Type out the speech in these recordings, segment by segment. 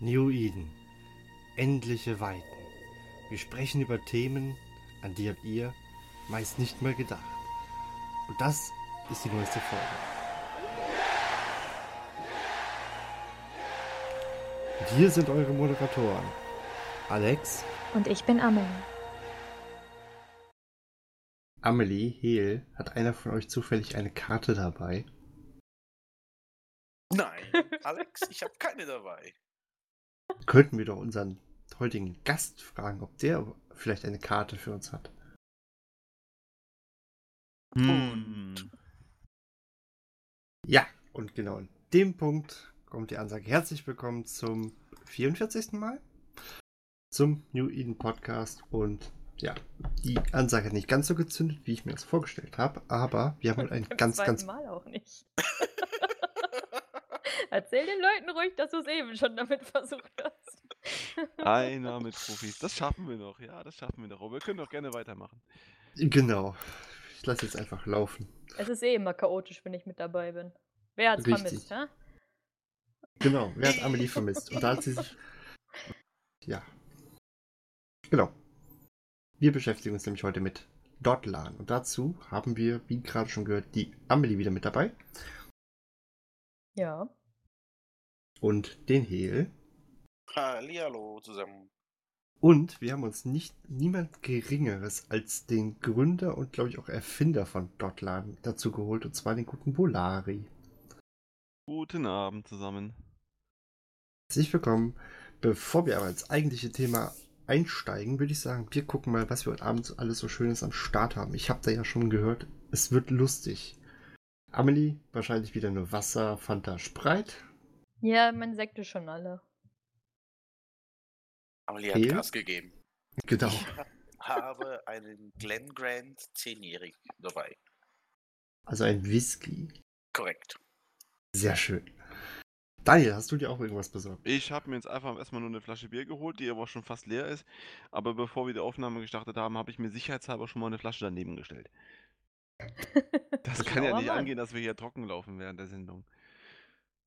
New Eden. Endliche Weiten. Wir sprechen über Themen, an die habt ihr meist nicht mal gedacht. Und das ist die neueste Folge. Und hier sind eure Moderatoren. Alex, Und ich bin Amelie. Amelie, Heel, hat einer von euch zufällig eine Karte dabei? Nein, Alex, ich habe keine dabei. Könnten wir doch unseren heutigen Gast fragen, ob der vielleicht eine Karte für uns hat. Und Ja, und genau an dem Punkt kommt die Ansage. Herzlich willkommen zum 44. Mal zum New Eden Podcast. Und ja, die Ansage hat nicht ganz so gezündet, wie ich mir das vorgestellt habe, aber wir haben heute ein ganz, ganz. Mal auch nicht. Erzähl den Leuten ruhig, dass du es eben schon damit versucht hast. Einer mit Profis. Das schaffen wir noch, ja, das schaffen wir noch. Aber wir können doch gerne weitermachen. Genau. Ich lasse jetzt einfach laufen. Es ist eh immer chaotisch, wenn ich mit dabei bin. Wer hat's Richtig. vermisst, hä? Genau, wer hat Amelie vermisst? Und da hat sie sich. Ja. Genau. Wir beschäftigen uns nämlich heute mit Dotlan. Und dazu haben wir, wie gerade schon gehört, die Amelie wieder mit dabei. Ja. Und den Heel. Hallihallo zusammen. Und wir haben uns nicht niemand Geringeres als den Gründer und, glaube ich, auch Erfinder von Dotlan dazu geholt. Und zwar den guten Bolari. Guten Abend zusammen. Herzlich willkommen. Bevor wir aber ins eigentliche Thema einsteigen, würde ich sagen, wir gucken mal, was wir heute Abend alles so Schönes am Start haben. Ich habe da ja schon gehört, es wird lustig. Amelie, wahrscheinlich wieder nur Wasser, Fanta, Spreit. Ja, meine Sekte schon alle. Amelie hat Gas gegeben. Genau. Ich habe einen Glen Grant 10-Jährigen dabei. Also ein Whisky. Korrekt. Sehr schön. Daniel, hast du dir auch irgendwas besorgt? Ich habe mir jetzt einfach erstmal nur eine Flasche Bier geholt, die aber schon fast leer ist. Aber bevor wir die Aufnahme gestartet haben, habe ich mir sicherheitshalber schon mal eine Flasche daneben gestellt. Das kann ja nicht Mann. angehen, dass wir hier trocken laufen während der Sendung.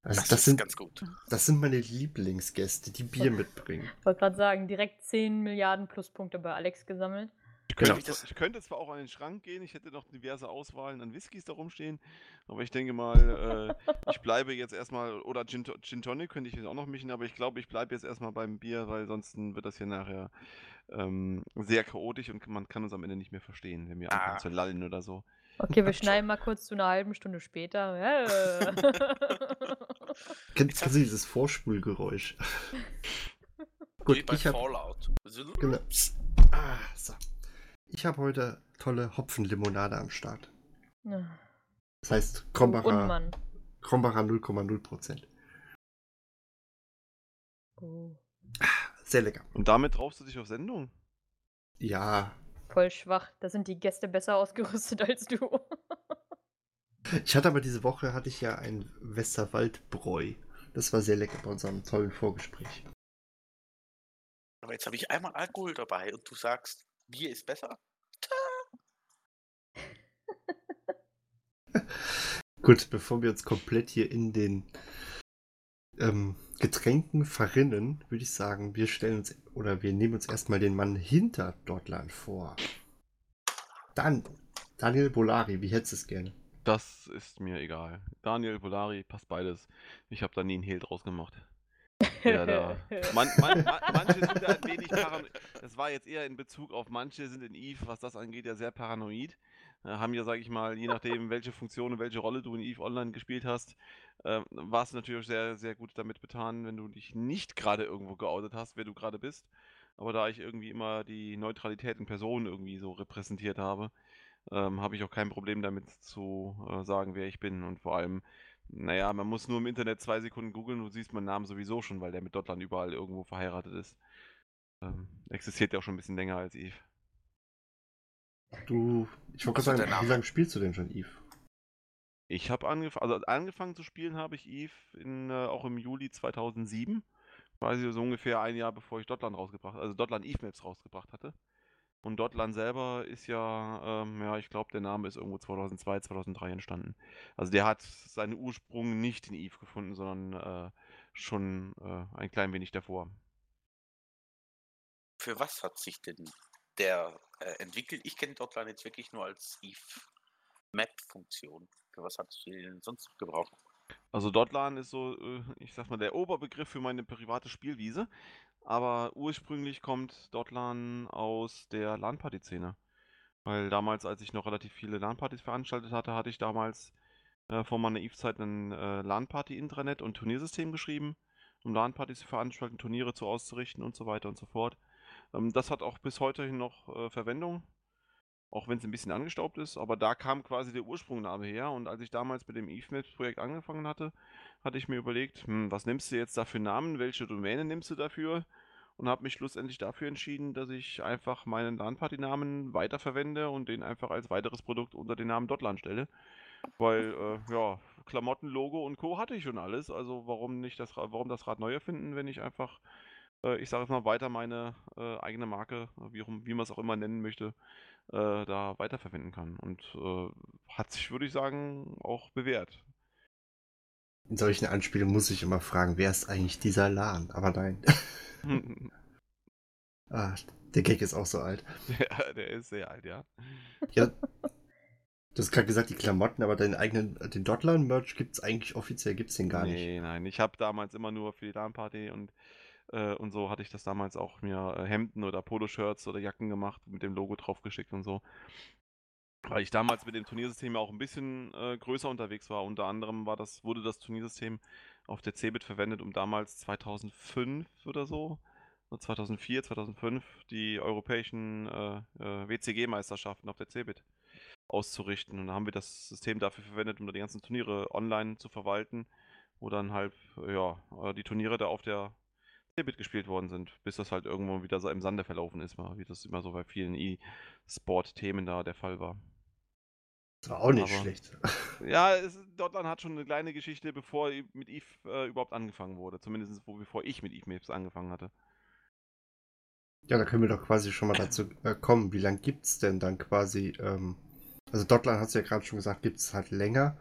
Also Das, das, ist sind, ganz gut. das sind meine Lieblingsgäste, die Bier mitbringen. Ich wollte gerade sagen, direkt 10 Milliarden Pluspunkte bei Alex gesammelt. Ich Genau. könnte, zwar- ich könnte zwar auch an den Schrank gehen, ich hätte noch diverse Auswahlen an Whiskys da rumstehen, aber ich denke mal, äh, ich bleibe jetzt erstmal, oder Gin, Gin Tonic könnte ich jetzt auch noch mischen, aber ich glaube, ich bleibe jetzt erstmal beim Bier, weil sonst wird das hier nachher ähm, sehr chaotisch und man kann uns am Ende nicht mehr verstehen, wenn wir anfangen Ah. zu lallen oder so. Okay, wir schneiden mal kurz zu einer halben Stunde später. Kennt, kennst du dieses Vorspulgeräusch? Gut, Wie bei ich habe Fallout. Genau. Ah, so. Ich habe heute tolle Hopfenlimonade am Start. Das heißt Krombacher. Krombacher 0,0%. Oh. Sehr lecker. Und damit traust du dich auf Sendung? Ja, Voll schwach. Da sind die Gäste besser ausgerüstet als du. ich hatte aber diese Woche hatte ich ja ein Westerwaldbräu. Das war sehr lecker bei unserem tollen Vorgespräch. Aber jetzt habe ich einmal Alkohol dabei und du sagst, Bier ist besser? Gut, bevor wir uns komplett hier in den ähm, Getränken verrinnen, würde ich sagen, wir stellen uns oder wir nehmen uns erstmal den Mann hinter Dortland vor. Dann Daniel Bolari, wie hättest du es gerne? Das ist mir egal. Daniel, Polari, passt beides. Ich habe da nie einen Hehl draus gemacht. Ja, da. Man, man, man, manche sind da ein wenig paranoid. Das war jetzt eher in Bezug auf manche sind in Eve, was das angeht, ja sehr paranoid. Äh, haben ja, sage ich mal, je nachdem, welche Funktion und welche Rolle du in Eve Online gespielt hast, äh, warst du natürlich sehr, sehr gut damit betan, wenn du dich nicht gerade irgendwo geoutet hast, wer du gerade bist. Aber da ich irgendwie immer die Neutralität in Person irgendwie so repräsentiert habe, ähm, habe ich auch kein Problem damit zu äh, sagen, wer ich bin. Und vor allem, naja, man muss nur im Internet zwei Sekunden googeln, du siehst meinen Namen sowieso schon, weil der mit Dotland überall irgendwo verheiratet ist. Ähm, existiert ja auch schon ein bisschen länger als Eve. Du, ich wollte gerade sagen, wie lange spielst du denn schon Eve? Ich habe angefangen, also angefangen zu spielen habe ich Eve in, äh, auch im Juli 2007, quasi so ungefähr ein Jahr bevor ich Dotland rausgebracht, also Dotland Eve Maps rausgebracht hatte. Und Dotlan selber ist ja, ähm, ja, ich glaube, der Name ist irgendwo 2002, 2003 entstanden. Also der hat seinen Ursprung nicht in Eve gefunden, sondern äh, schon äh, ein klein wenig davor. Für was hat sich denn der äh, entwickelt? Ich kenne Dotlan jetzt wirklich nur als Eve Map-Funktion. Für was hat es denn sonst gebraucht? Also Dotlan ist so, äh, ich sag mal, der Oberbegriff für meine private Spielwiese. Aber ursprünglich kommt Dotlan aus der LAN-Party-Szene. Weil damals, als ich noch relativ viele LAN-Partys veranstaltet hatte, hatte ich damals äh, vor meiner Eve-Zeit ein äh, LAN-Party-Intranet und Turniersystem geschrieben, um LAN-Partys zu veranstalten, Turniere zu auszurichten und so weiter und so fort. Ähm, das hat auch bis heute hin noch äh, Verwendung, auch wenn es ein bisschen angestaubt ist, aber da kam quasi der Ursprungname her und als ich damals mit dem EveMaps-Projekt angefangen hatte, hatte ich mir überlegt, hm, was nimmst du jetzt da für Namen, welche Domäne nimmst du dafür? Und habe mich schlussendlich dafür entschieden, dass ich einfach meinen LAN-Party-Namen weiterverwende und den einfach als weiteres Produkt unter den Namen Dotlan stelle. Weil, äh, ja, Klamotten, Logo und Co. hatte ich schon alles. Also warum nicht das, warum das Rad neu erfinden, wenn ich einfach, ich sage jetzt mal, weiter meine äh, eigene Marke, wie, wie man es auch immer nennen möchte, äh, da weiterverwenden kann. Und äh, hat sich, würde ich sagen, auch bewährt. In solchen Anspielen muss ich immer fragen, wer ist eigentlich dieser Lan? Aber nein. ah, der Gag ist auch so alt. Ja, der ist sehr alt, ja. Ja. Du hast gerade gesagt, die Klamotten, aber deinen eigenen, den Dotlan-Merch gibt es eigentlich offiziell, gibt es den gar nee, nicht. Nee, nein. Ich habe damals immer nur für die LAN-Party und, äh, und so hatte ich das damals auch mir äh, Hemden oder Poloshirts oder Jacken gemacht, mit dem Logo draufgeschickt und so. Weil ich damals mit dem Turniersystem ja auch ein bisschen äh, größer unterwegs war. Unter anderem war das, wurde das Turniersystem auf der Cebit verwendet, um damals 2005 oder so, 2004, 2005 die europäischen äh, äh, WCG-Meisterschaften auf der Cebit auszurichten. Und da haben wir das System dafür verwendet, um die ganzen Turniere online zu verwalten, wo dann halt, ja, die Turniere da auf der Cebit gespielt worden sind, bis das halt irgendwo wieder so im Sande verlaufen ist, wie das immer so bei vielen E-Sport-Themen da der Fall war. Das war auch nicht Aber- schlecht. Ja, es, Dotland hat schon eine kleine Geschichte, bevor mit Eve äh, überhaupt angefangen wurde. Zumindest wo, bevor ich mit Eve Maps angefangen hatte. Ja, da können wir doch quasi schon mal dazu äh, kommen. Wie lange gibt es denn dann quasi, ähm, also Dotlan hast du ja gerade schon gesagt, gibt es halt länger.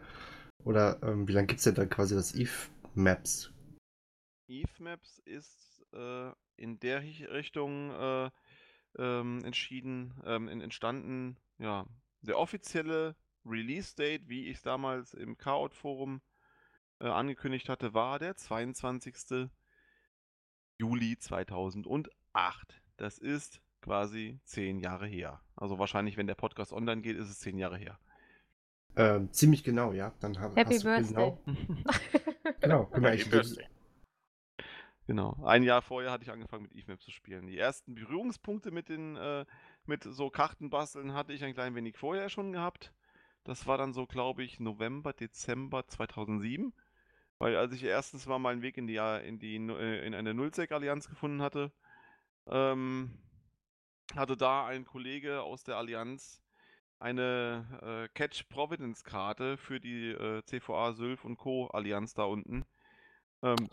Oder ähm, wie lange gibt es denn dann quasi das Eve Maps? Eve Maps ist äh, in der Ri- Richtung äh, ähm, entschieden, ähm, entstanden, ja, der offizielle Release-Date, wie ich es damals im Chaos-Forum äh, angekündigt hatte, war der 22. Juli 2008. Das ist quasi zehn Jahre her. Also wahrscheinlich, wenn der Podcast online geht, ist es zehn Jahre her. Ähm, ziemlich genau, ja. Dann haben Happy Birthday. Genau, genau eigentlich Birthday. Genau. Ein Jahr vorher hatte ich angefangen mit EveMap zu spielen. Die ersten Berührungspunkte mit den äh, mit so Kartenbasteln hatte ich ein klein wenig vorher schon gehabt. Das war dann so, glaube ich, November, Dezember 2007. Weil als ich erstens mal meinen Weg in die in die äh, in eine Nullsec-Allianz gefunden hatte, ähm, hatte da ein Kollege aus der Allianz eine äh, Catch Providence Karte für die äh, CVA Sylph und Co. Allianz da unten ähm,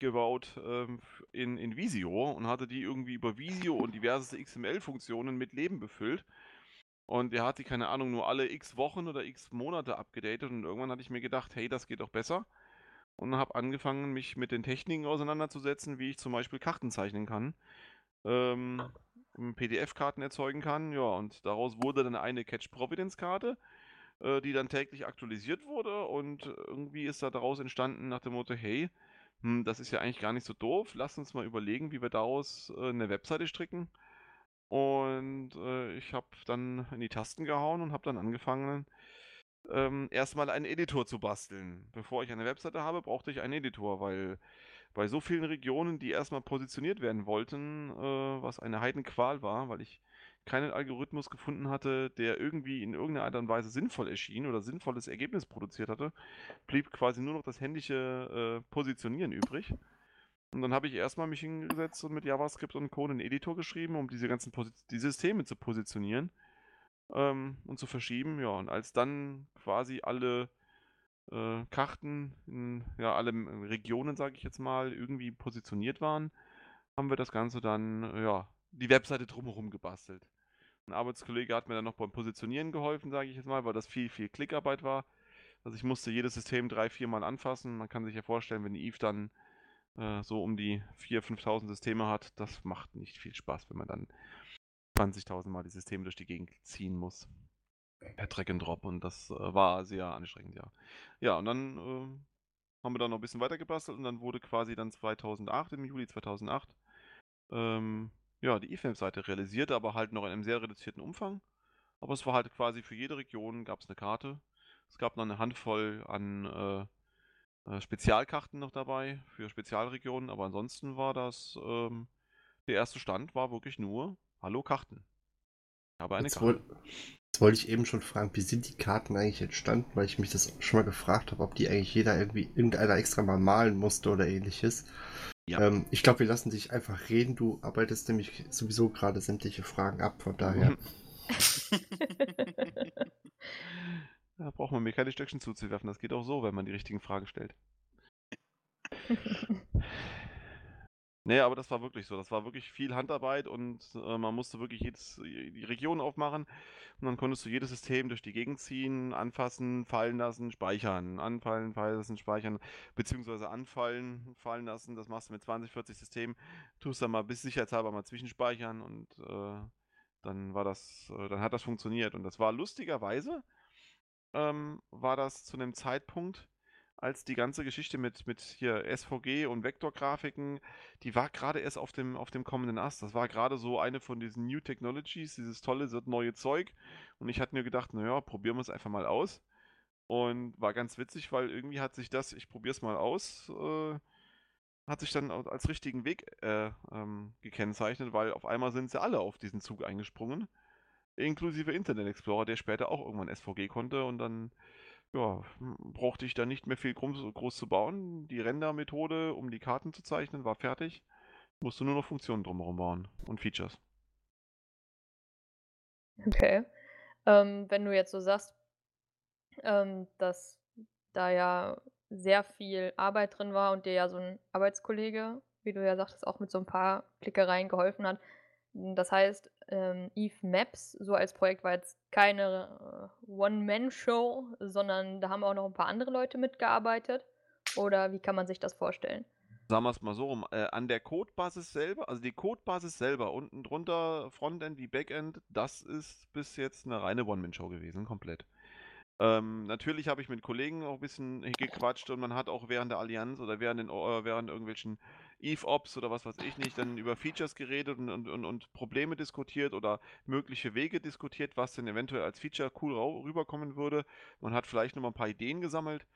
gebaut ähm, in, in Visio und hatte die irgendwie über Visio und diverse XML-Funktionen mit Leben befüllt. Und er hat die, keine Ahnung, nur alle x Wochen oder x Monate abgedatet und irgendwann hatte ich mir gedacht, hey, das geht doch besser. Und habe angefangen, mich mit den Techniken auseinanderzusetzen, wie ich zum Beispiel Karten zeichnen kann, ähm, PDF-Karten erzeugen kann. Ja, und daraus wurde dann eine Catch Providence-Karte, äh, die dann täglich aktualisiert wurde. Und irgendwie ist da daraus entstanden nach dem Motto, hey, hm, das ist ja eigentlich gar nicht so doof. Lass uns mal überlegen, wie wir daraus äh, eine Webseite stricken. Und äh, ich habe dann in die Tasten gehauen und habe dann angefangen, ähm, erstmal einen Editor zu basteln. Bevor ich eine Webseite habe, brauchte ich einen Editor, weil bei so vielen Regionen, die erstmal positioniert werden wollten, äh, was eine Heidenqual war, weil ich keinen Algorithmus gefunden hatte, der irgendwie in irgendeiner Art und Weise sinnvoll erschien oder sinnvolles Ergebnis produziert hatte, blieb quasi nur noch das händische äh, Positionieren übrig. Und dann habe ich erstmal mich hingesetzt und mit JavaScript und Code einen Editor geschrieben, um diese ganzen Posi die Systeme zu positionieren ähm, und zu verschieben. Ja, und als dann quasi alle äh, Karten in ja, alle ähm, Regionen, sage ich jetzt mal, irgendwie positioniert waren, haben wir das Ganze dann, äh, ja, die Webseite drumherum gebastelt. Ein Arbeitskollege hat mir dann noch beim Positionieren geholfen, sage ich jetzt mal, weil das viel, viel Klickarbeit war. Also ich musste jedes System drei, vier Mal anfassen. Man kann sich ja vorstellen, wenn Eve dann äh, so um die 4.000, 5.000 Systeme hat, das macht nicht viel Spaß, wenn man dann 20.000 Mal die Systeme durch die Gegend ziehen muss. Per Drag and Drop und das äh, war sehr anstrengend, ja. Ja, und dann äh, haben wir dann noch ein bisschen weiter gebastelt und dann wurde quasi dann 2008, im Juli 2008, ähm, ja, die IFAM-Seite realisiert, aber halt noch in einem sehr reduzierten Umfang. Aber es war halt quasi für jede Region gab es eine Karte. Es gab noch eine Handvoll an äh, äh, Spezialkarten noch dabei für Spezialregionen, aber ansonsten war das, ähm, der erste Stand war wirklich nur Hallo Karten. Ich habe eine Jetzt, Karte. woll, jetzt wollte ich eben schon fragen, wie sind die Karten eigentlich entstanden, weil ich mich das schon mal gefragt habe, ob die eigentlich jeder irgendwie irgendeiner extra mal malen musste oder ähnliches. Ja. Ähm, ich glaube, wir lassen dich einfach reden. Du arbeitest nämlich sowieso gerade sämtliche Fragen ab, von daher. Da braucht man mir keine Stöckchen zuzuwerfen. Das geht auch so, wenn man die richtigen Fragen stellt. Nee, aber das war wirklich so. Das war wirklich viel Handarbeit und äh, man musste wirklich jedes, die Region aufmachen und dann konntest du jedes System durch die Gegend ziehen, anfassen, fallen lassen, speichern. Anfallen, fallen lassen, speichern, beziehungsweise anfallen, fallen lassen. Das machst du mit 20, 40 Systemen. Tust dann mal bis sicherheitshalber mal zwischenspeichern und äh, dann war das, äh, dann hat das funktioniert. Und das war lustigerweise, ähm, war das zu einem Zeitpunkt, als die ganze Geschichte mit, mit hier SVG und Vektorgrafiken, die war gerade erst auf dem, auf dem kommenden Ast. Das war gerade so eine von diesen New Technologies, dieses tolle, das neue Zeug. Und ich hatte mir gedacht, naja, probieren wir es einfach mal aus. Und war ganz witzig, weil irgendwie hat sich das, ich probiere es mal aus, äh, hat sich dann als richtigen Weg äh, ähm, gekennzeichnet, weil auf einmal sind sie alle auf diesen Zug eingesprungen. Inklusive Internet Explorer, der später auch irgendwann SVG konnte und dann ja, m- brauchte ich da nicht mehr viel groß, zu bauen. Die Render-Methode, um die Karten zu zeichnen, war fertig. Musste nur noch Funktionen drumherum bauen und Features. Okay. Ähm, wenn du jetzt so sagst, ähm, dass da ja sehr viel Arbeit drin war und dir ja so ein Arbeitskollege, wie du ja sagtest, auch mit so ein paar Klickereien geholfen hat. Hm, das heißt, ähm, Eve Maps so als Projekt war jetzt keine, äh, One-Man-Show, sondern da haben auch noch ein paar andere Leute mitgearbeitet? Oder wie kann man sich das vorstellen? Sagen wir es mal so rum, äh, an der Codebasis selber, also die Codebasis selber, unten drunter, Frontend wie Backend, das ist bis jetzt eine reine One-Man-Show gewesen, komplett. Ähm, natürlich habe ich mit Kollegen auch ein bisschen gequatscht und man hat auch während der Allianz oder während, den, äh, während irgendwelchen Eve-Ops oder was weiß ich nicht, dann über Features geredet und, und, und, Probleme diskutiert oder mögliche Wege diskutiert, was denn eventuell als Feature cool rüberkommen würde. Man hat vielleicht noch mal ein paar Ideen gesammelt.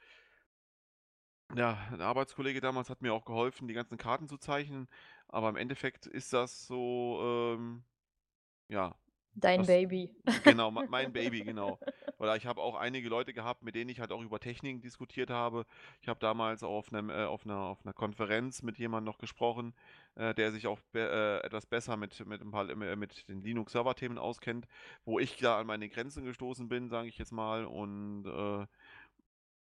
Ja, ein Arbeitskollege damals hat mir auch geholfen, die ganzen Karten zu zeichnen, aber im Endeffekt ist das so, ähm, ja, Dein das, Baby. genau, me- mein Baby, genau. Oder ich habe auch einige Leute gehabt, mit denen ich halt auch über Techniken diskutiert habe. Ich habe damals auch auf, einem, äh, auf, einer, auf einer Konferenz mit jemandem noch gesprochen, äh, der sich auch be äh, etwas besser mit, mit, ein paar, äh, mit den Linux-Server-Themen auskennt, wo ich da an meine Grenzen gestoßen bin, sage ich jetzt mal, und äh,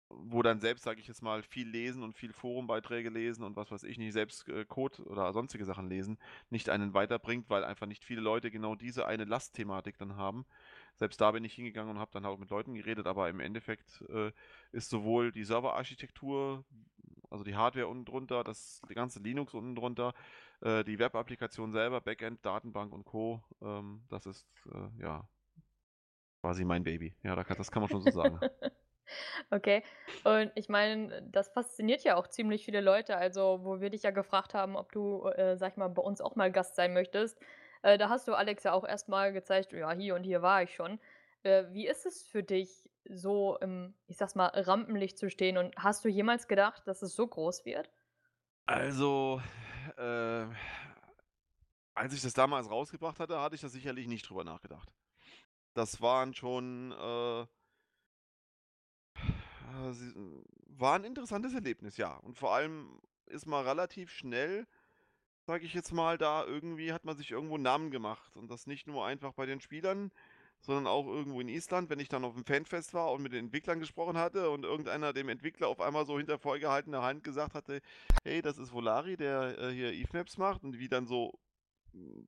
wo dann selbst, sage ich jetzt mal, viel lesen und viel Forumbeiträge lesen und was weiß ich nicht, selbst äh, Code oder sonstige Sachen lesen, nicht einen weiterbringt, weil einfach nicht viele Leute genau diese eine Lastthematik dann haben. Selbst da bin ich hingegangen und habe dann auch mit Leuten geredet, aber im Endeffekt äh, ist sowohl die Serverarchitektur, also die Hardware unten drunter, das ganze Linux unten drunter, äh, die Web-Applikation selber, Backend, Datenbank und Co., ähm, das ist äh, ja quasi mein Baby. Ja, das kann man schon so sagen. Okay. Und ich meine, das fasziniert ja auch ziemlich viele Leute. Also, wo wir dich ja gefragt haben, ob du, äh, sag ich mal, bei uns auch mal Gast sein möchtest, äh, da hast du Alex ja auch erst mal gezeigt: „Ja, hier und hier war ich schon.“ Äh, wie ist es für dich, so im, ich sage mal, Rampenlicht zu stehen? Und hast du jemals gedacht, dass es so groß wird? Also, äh, als ich das damals rausgebracht hatte, hatte ich da sicherlich nicht drüber nachgedacht. Das waren schon, äh, sie- war ein interessantes Erlebnis, ja. Und vor allem ist man relativ schnell, sage ich jetzt mal, da irgendwie hat man sich irgendwo einen Namen gemacht. Und das nicht nur einfach bei den Spielern, sondern auch irgendwo in Island, wenn ich dann auf dem Fanfest war und mit den Entwicklern gesprochen hatte und irgendeiner dem Entwickler auf einmal so hinter vorgehaltener Hand gesagt hatte, hey, das ist Volari, der äh, hier Eve Maps macht und wie dann so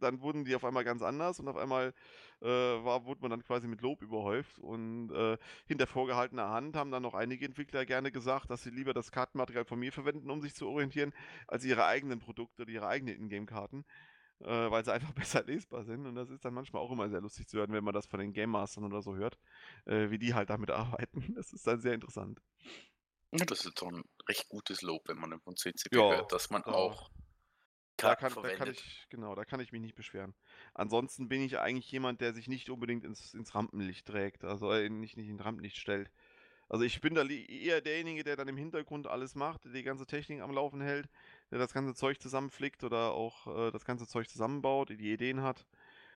dann wurden die auf einmal ganz anders und auf einmal äh, war, wurde man dann quasi mit Lob überhäuft. Und äh, hinter vorgehaltener Hand haben dann noch einige Entwickler gerne gesagt, dass sie lieber das Kartenmaterial von mir verwenden, um sich zu orientieren, als ihre eigenen Produkte oder ihre eigenen Ingame-Karten. Äh, weil sie einfach besser lesbar sind. Und das ist dann manchmal auch immer sehr lustig zu hören, wenn man das von den Game Mastern oder so hört, äh, wie die halt damit arbeiten. Das ist dann sehr interessant. Ja, das ist so ein recht gutes Lob, wenn man von CCP Ja, hört, dass man da- auch Da kann, da kann ich, genau, da kann ich mich nicht beschweren. Ansonsten bin ich eigentlich jemand, der sich nicht unbedingt ins, ins Rampenlicht trägt, also äh, nicht, nicht in Rampenlicht stellt. Also ich bin da eher derjenige, der dann im Hintergrund alles macht, der die ganze Technik am Laufen hält, der das ganze Zeug zusammenflickt oder auch äh, das ganze Zeug zusammenbaut, die Ideen hat.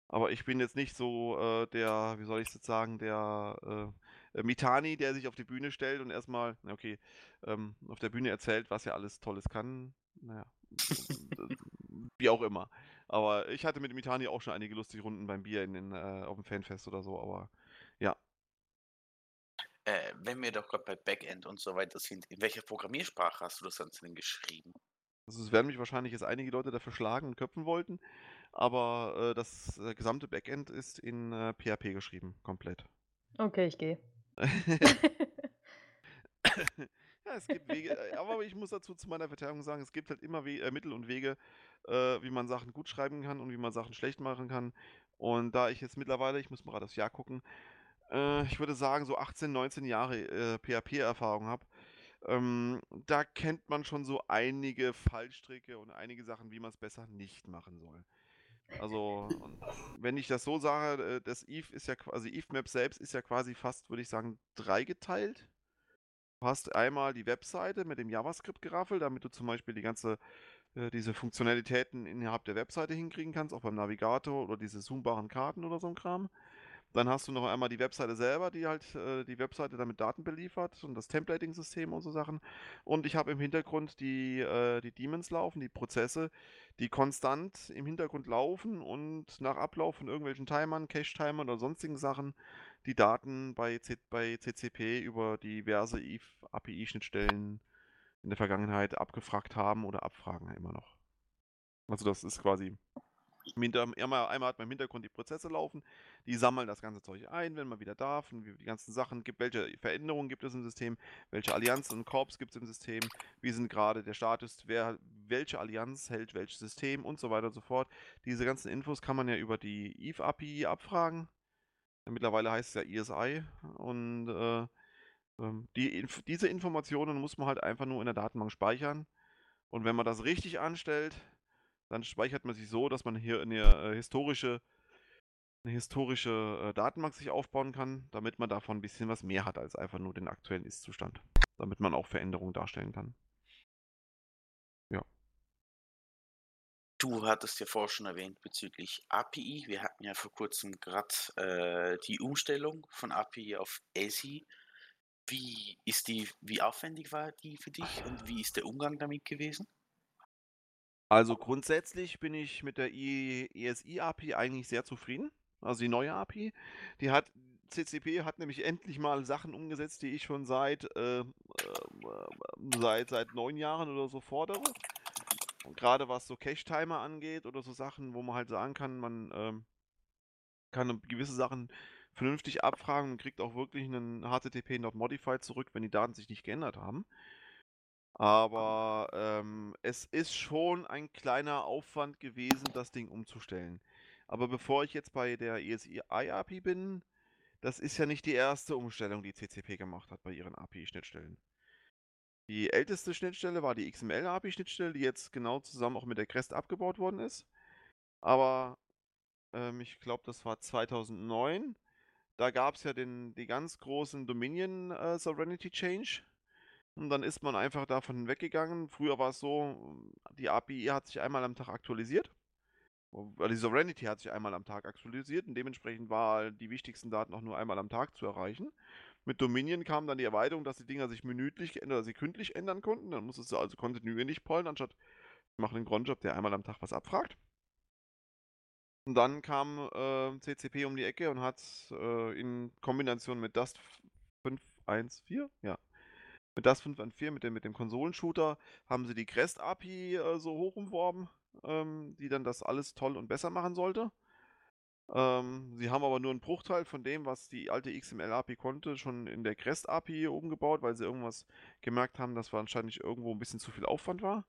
Aber ich bin jetzt nicht so äh, der, wie soll ich es jetzt sagen, der äh, Mitani, der sich auf die Bühne stellt und erstmal, na okay, ähm, auf der Bühne erzählt, was er alles Tolles kann. Naja, wie auch immer. Aber ich hatte mit Mitani auch schon einige lustige Runden beim Bier in den, äh, auf dem Fanfest oder so, aber ja. Äh, wenn wir doch gerade bei Backend und so weiter sind, in welcher Programmiersprache hast du das Ganze denn geschrieben? Also es werden mich wahrscheinlich jetzt einige Leute dafür schlagen und köpfen wollten, aber äh, das äh, gesamte Backend ist in äh, PHP geschrieben, komplett. Okay, ich gehe. Ja, es gibt Wege, äh, aber ich muss dazu zu meiner Verteidigung sagen, es gibt halt immer We äh, Mittel und Wege, äh, wie man Sachen gut schreiben kann und wie man Sachen schlecht machen kann. Und da ich jetzt mittlerweile, ich muss mal gerade das Jahr gucken, äh, ich würde sagen, so 18, 19 Jahre äh, PHP-Erfahrung habe, ähm, da kennt man schon so einige Fallstricke und einige Sachen, wie man es besser nicht machen soll. Also, wenn ich das so sage, äh, das Eve ist ja quasi, Eve Map selbst ist ja quasi fast, würde ich sagen, dreigeteilt. Du hast einmal die Webseite mit dem JavaScript-Geraffel, damit du zum Beispiel die ganze, äh, diese Funktionalitäten innerhalb der Webseite hinkriegen kannst, auch beim Navigator oder diese zoombaren Karten oder so ein Kram. Dann hast du noch einmal die Webseite selber, die halt äh, die Webseite damit Daten beliefert und das Templating-System und so Sachen. Und ich habe im Hintergrund die, äh, die Daemons laufen, die Prozesse, die konstant im Hintergrund laufen und nach Ablauf von irgendwelchen Timern, Cache-Timern oder sonstigen Sachen die Daten bei, C bei CCP über diverse API-Schnittstellen in der Vergangenheit abgefragt haben oder abfragen immer noch. Also das ist quasi einmal, einmal hat man im Hintergrund die Prozesse laufen, die sammeln das ganze Zeug ein, wenn man wieder darf und wie die ganzen Sachen gibt, welche Veränderungen gibt es im System, welche Allianzen und Korps gibt es im System, wie sind gerade der Status, wer welche Allianz hält welches System und so weiter und so fort. Diese ganzen Infos kann man ja über die Eve API abfragen. Mittlerweile heißt es ja ESI und äh, ähm, die diese Informationen muss man halt einfach nur in der Datenbank speichern. Und wenn man das richtig anstellt, dann speichert man sich so, dass man hier eine äh, historische, eine historische äh, Datenbank sich aufbauen kann, damit man davon ein bisschen was mehr hat als einfach nur den aktuellen Ist-Zustand. Damit man auch Veränderungen darstellen kann. Du hattest ja vorher schon erwähnt bezüglich API. Wir hatten ja vor kurzem gerade äh, die Umstellung von API auf ASI. Wie ist die, wie aufwendig war die für dich und wie ist der Umgang damit gewesen? Also grundsätzlich bin ich mit der ESI-API eigentlich sehr zufrieden. Also die neue API. Die hat, CCP hat nämlich endlich mal Sachen umgesetzt, die ich schon seit, äh, äh, seit, seit neun Jahren oder so fordere. Und gerade was so Cache-Timer angeht oder so Sachen, wo man halt sagen kann, man ähm, kann gewisse Sachen vernünftig abfragen und kriegt auch wirklich einen HTTP not modified zurück, wenn die Daten sich nicht geändert haben. Aber ähm, es ist schon ein kleiner Aufwand gewesen, das Ding umzustellen. Aber bevor ich jetzt bei der ESI-API bin, das ist ja nicht die erste Umstellung, die CCP gemacht hat bei ihren API-Schnittstellen. Die älteste Schnittstelle war die XML-API-Schnittstelle, die jetzt genau zusammen auch mit der Crest abgebaut worden ist. Aber ähm, ich glaube, das war 2009. Da gab es ja den, die ganz großen Dominion äh, Sovereignty Change. Und dann ist man einfach davon weggegangen. Früher war es so, die API hat sich einmal am Tag aktualisiert. Die Sovereignty hat sich einmal am Tag aktualisiert und dementsprechend war die wichtigsten Daten auch nur einmal am Tag zu erreichen. Mit Dominion kam dann die Erweiterung, dass die Dinger sich minütlich oder sekündlich ändern konnten. Dann musstest du also kontinuierlich pollen, anstatt ich mache einen Cronjob, der einmal am Tag was abfragt. Und dann kam äh, CCP um die Ecke und hat äh, in Kombination mit Dust 5.1.4, ja, mit Dust 5.1.4, mit dem, mit dem Konsolenshooter, haben sie die Crest-API äh, so hoch umworben. ähm, die dann das alles toll und besser machen sollte. Ähm, sie haben aber nur einen Bruchteil von dem, was die alte XML-API konnte, schon in der Crest-API hier oben gebaut, weil sie irgendwas gemerkt haben, dass wahrscheinlich irgendwo ein bisschen zu viel Aufwand war.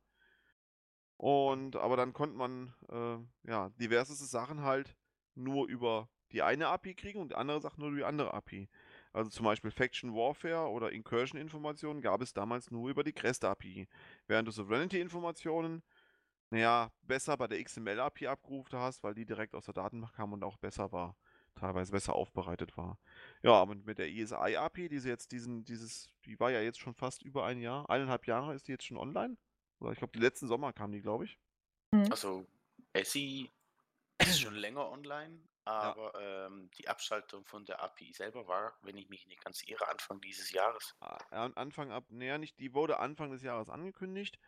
Und aber dann konnte man äh, ja diverseste Sachen halt nur über die eine API kriegen und andere Sachen nur über die andere API. Also zum Beispiel Faction Warfare oder Incursion-Informationen gab es damals nur über die Crest API. Während du Sovereignty-Informationen naja, besser bei der XML-API abgerufen hast, weil die direkt aus der Datenbank kam und auch besser war. Teilweise besser aufbereitet war. Ja, aber mit der ESI-API, die jetzt diesen, dieses, die war ja jetzt schon fast über ein Jahr, eineinhalb Jahre ist die jetzt schon online. Oder ich glaube, die letzten Sommer kam die, glaube ich. Mhm. Also ESI ist schon länger online, aber ja. ähm, die Abschaltung von der API selber war, wenn ich mich nicht ganz irre, Anfang dieses Jahres. Anfang ab, naja, nicht, die wurde Anfang des Jahres angekündigt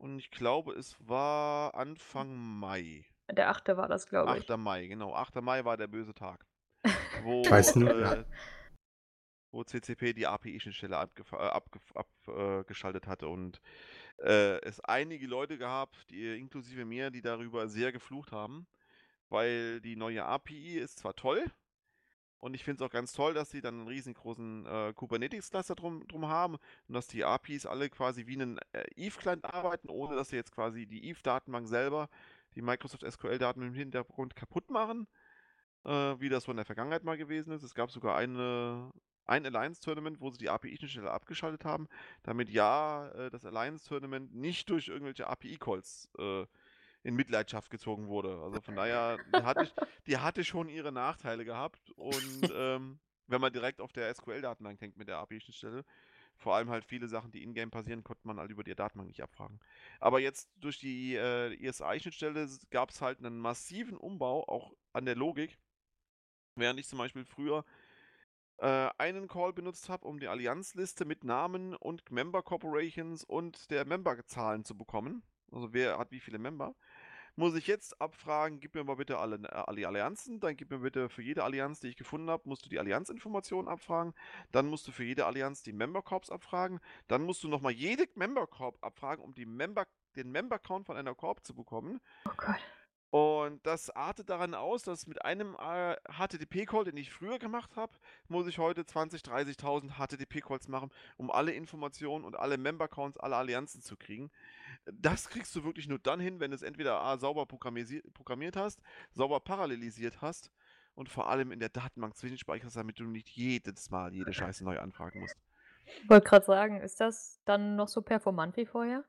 und ich glaube, es war Anfang Mai. Der 8. war das, glaube ich. 8. Mai, genau. 8. Mai war der böse Tag. Wo, weiß nur, äh, wo CCP die API-Schnittstelle abgeschaltet ab, ab, äh, hatte und äh, es einige Leute gab, die, inklusive mir, die darüber sehr geflucht haben, weil die neue API ist zwar toll, und ich finde es auch ganz toll, dass sie dann einen riesengroßen äh, Kubernetes-Cluster drum, drum haben und dass die APIs alle quasi wie einen äh, Eve-Client arbeiten, ohne dass sie jetzt quasi die Eve-Datenbank selber, die Microsoft SQL-Daten im Hintergrund kaputt machen, äh, wie das so in der Vergangenheit mal gewesen ist. Es gab sogar eine, ein Alliance-Tournament, wo sie die API-Schnittstelle abgeschaltet haben, damit ja äh, das Alliance-Tournament nicht durch irgendwelche API-Calls äh, in Mitleidenschaft gezogen wurde. Also von daher, die hatte, die hatte schon ihre Nachteile gehabt. Und ähm, wenn man direkt auf der SQL-Datenbank hängt mit der API-Schnittstelle, vor allem halt viele Sachen, die in-game passieren, konnte man halt über die Datenbank nicht abfragen. Aber jetzt durch die äh, ESI-Schnittstelle gab es halt einen massiven Umbau auch an der Logik. Während ich zum Beispiel früher äh, einen Call benutzt habe, um die Allianzliste mit Namen und Member Corporations und der Memberzahlen zu bekommen. Also wer hat wie viele Member muss ich jetzt abfragen, gib mir mal bitte alle, äh, alle Allianzen, dann gib mir bitte für jede Allianz, die ich gefunden habe, musst du die Allianzinformationen abfragen, dann musst du für jede Allianz die Member Corps abfragen, dann musst du nochmal jede Member Corp abfragen, um die Member, den Member Count von einer Corp zu bekommen. Oh Gott. Und das artet daran aus, dass mit einem äh, HTTP-Call, den ich früher gemacht habe, muss ich heute 20.000, 30.000 HTTP-Calls machen, um alle Informationen und alle Member-Counts, alle Allianzen zu kriegen. Das kriegst du wirklich nur dann hin, wenn du es entweder A, sauber programmiert hast, sauber parallelisiert hast und vor allem in der Datenbank zwischenspeicherst, damit du nicht jedes Mal jede Scheiße neu anfragen musst. Ich wollte gerade sagen, ist das dann noch so performant wie vorher?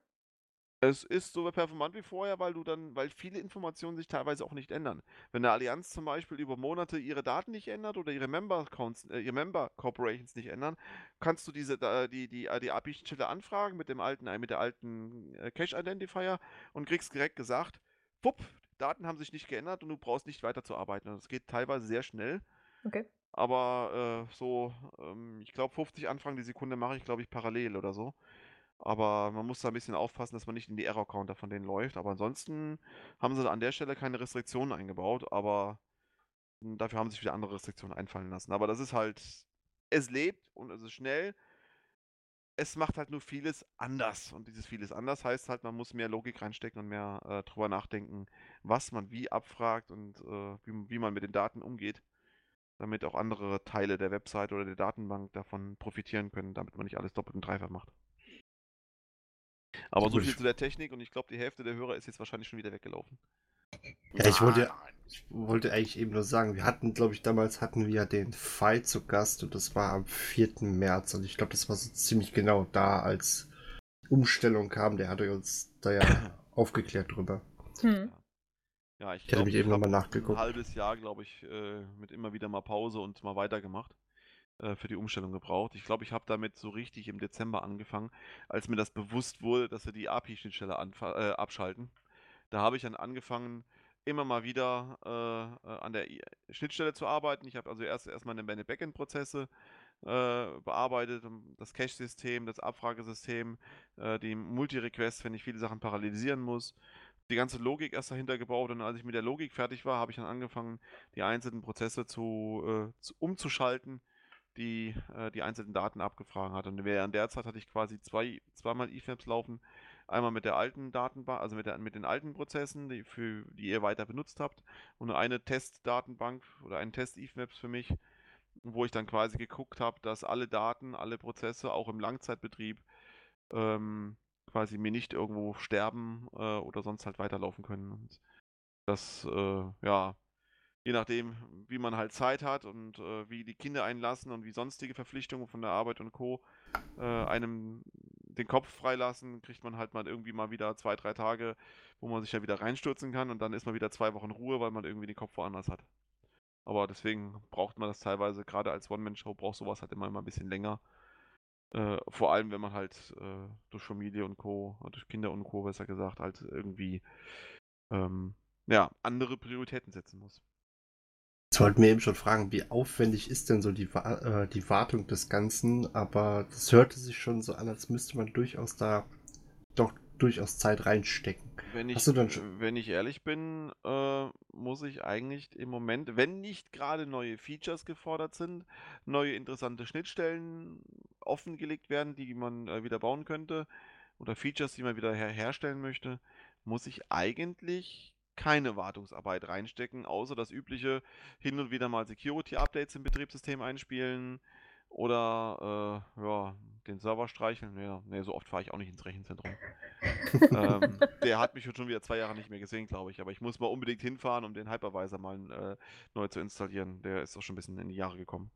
Es ist so performant wie vorher, weil du dann, weil viele Informationen sich teilweise auch nicht ändern. Wenn eine Allianz zum Beispiel über Monate ihre Daten nicht ändert oder ihre Member äh, ihre Member Corporations nicht ändern, kannst du diese die die die API-Stelle anfragen mit dem alten äh, mit der alten äh, Cache Identifier und kriegst direkt gesagt, wupp, Daten haben sich nicht geändert und du brauchst nicht weiter zu arbeiten. Das geht teilweise sehr schnell. Okay. Aber äh, so, ähm, ich glaube 50 Anfragen die Sekunde mache ich glaube ich parallel oder so. Aber man muss da ein bisschen aufpassen, dass man nicht in die Error-Counter von denen läuft. Aber ansonsten haben sie an der Stelle keine Restriktionen eingebaut, aber dafür haben sich wieder andere Restriktionen einfallen lassen. Aber das ist halt, es lebt und es ist schnell. Es macht halt nur vieles anders. Und dieses vieles anders heißt halt, man muss mehr Logik reinstecken und mehr äh, drüber nachdenken, was man wie abfragt und äh, wie, wie man mit den Daten umgeht damit auch andere Teile der Website oder der Datenbank davon profitieren können, damit man nicht alles doppelt und dreifach macht. Aber so viel zu der Technik und ich glaube, die Hälfte der Hörer ist jetzt wahrscheinlich schon wieder weggelaufen. Ja, ich wollte, ich wollte eigentlich eben nur sagen, wir hatten, glaube ich, damals hatten wir den Fight zu Gast und das war am 4. März und ich glaube, das war so ziemlich genau da, als Umstellung kam. Der hatte uns da ja aufgeklärt drüber. Hm. Ja, ich, ich hätte mich eben nochmal nachgeguckt. Ein halbes Jahr, glaube ich, äh, mit immer wieder mal Pause und mal weitergemacht. Äh, für die Umstellung gebraucht. Ich glaube, ich habe damit so richtig im Dezember angefangen, als mir das bewusst wurde, dass wir die API-Schnittstelle äh, abschalten. Da habe ich dann angefangen, immer mal wieder äh, äh an der Schnittstelle zu arbeiten. Ich habe also erst erstmal meine Backend-Prozesse äh, bearbeitet, das Cache-System, das Abfragesystem, äh, die Multi-Requests, wenn ich viele Sachen parallelisieren muss, die ganze Logik erst dahinter gebaut und als ich mit der Logik fertig war, habe ich dann angefangen, die einzelnen Prozesse zu, äh, zu umzuschalten die äh, die einzelnen Daten abgefragt hat. Und während der Zeit hatte ich quasi zwei, zweimal eFmaps laufen. Einmal mit der alten Datenbank, also mit, der, mit den alten Prozessen, die, für, die ihr weiter benutzt habt. Und eine Testdatenbank oder ein Test-Eve-Maps für mich, wo ich dann quasi geguckt habe, dass alle Daten, alle Prozesse auch im Langzeitbetrieb ähm, quasi mir nicht irgendwo sterben äh, oder sonst halt weiterlaufen können. Und das, äh, ja, je nachdem, wie man halt Zeit hat und äh, wie die Kinder einlassen und wie sonstige Verpflichtungen von der Arbeit und Co. Äh, einem den Kopf freilassen, kriegt man halt mal irgendwie mal wieder zwei, drei Tage, wo man sich ja wieder reinstürzen kann und dann ist man wieder zwei Wochen Ruhe, weil man irgendwie den Kopf woanders hat. Aber deswegen braucht man das teilweise, gerade als One-Man-Show braucht sowas halt immer, immer ein bisschen länger. Äh, vor allem, wenn man halt äh, durch Familie und Co., durch Kinder und Co., besser gesagt, halt irgendwie ähm, ja, andere Prioritäten setzen muss. Ich wollte mir eben schon fragen, wie aufwendig ist denn so die, äh, die Wartung des Ganzen, aber das hörte sich schon so an, als müsste man durchaus da doch durchaus Zeit reinstecken. Wenn ich, wenn ich ehrlich bin, äh, muss ich eigentlich im Moment, wenn nicht gerade neue Features gefordert sind, neue interessante Schnittstellen offengelegt werden, die man äh, wieder bauen könnte, oder Features, die man wieder her herstellen möchte, muss ich eigentlich keine Wartungsarbeit reinstecken, außer das übliche hin und wieder mal Security-Updates im Betriebssystem einspielen oder äh, ja, den Server streicheln. Ja, nee, so oft fahre ich auch nicht ins Rechenzentrum. ähm, der hat mich schon wieder zwei Jahre nicht mehr gesehen, glaube ich. Aber ich muss mal unbedingt hinfahren, um den Hypervisor mal äh, neu zu installieren. Der ist auch schon ein bisschen in die Jahre gekommen.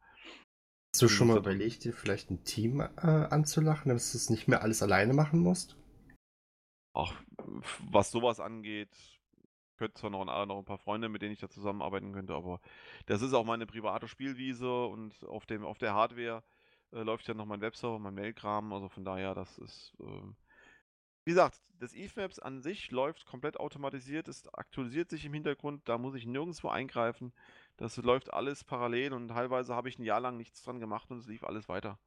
Hast du schon mal überlegt, dir vielleicht ein Team äh, anzulachen, dass du es nicht mehr alles alleine machen musst? Ach, was sowas angeht, könnte zwar noch ein, noch ein paar Freunde, mit denen ich da zusammenarbeiten könnte, aber das ist auch meine private Spielwiese und auf, dem, auf der Hardware äh, läuft ja noch mein Webserver, mein Mailkram, also von daher, das ist. Äh, wie gesagt, das EVMaps an sich läuft komplett automatisiert, es aktualisiert sich im Hintergrund, da muss ich nirgendwo eingreifen. Das läuft alles parallel und teilweise habe ich ein Jahr lang nichts dran gemacht und es lief alles weiter.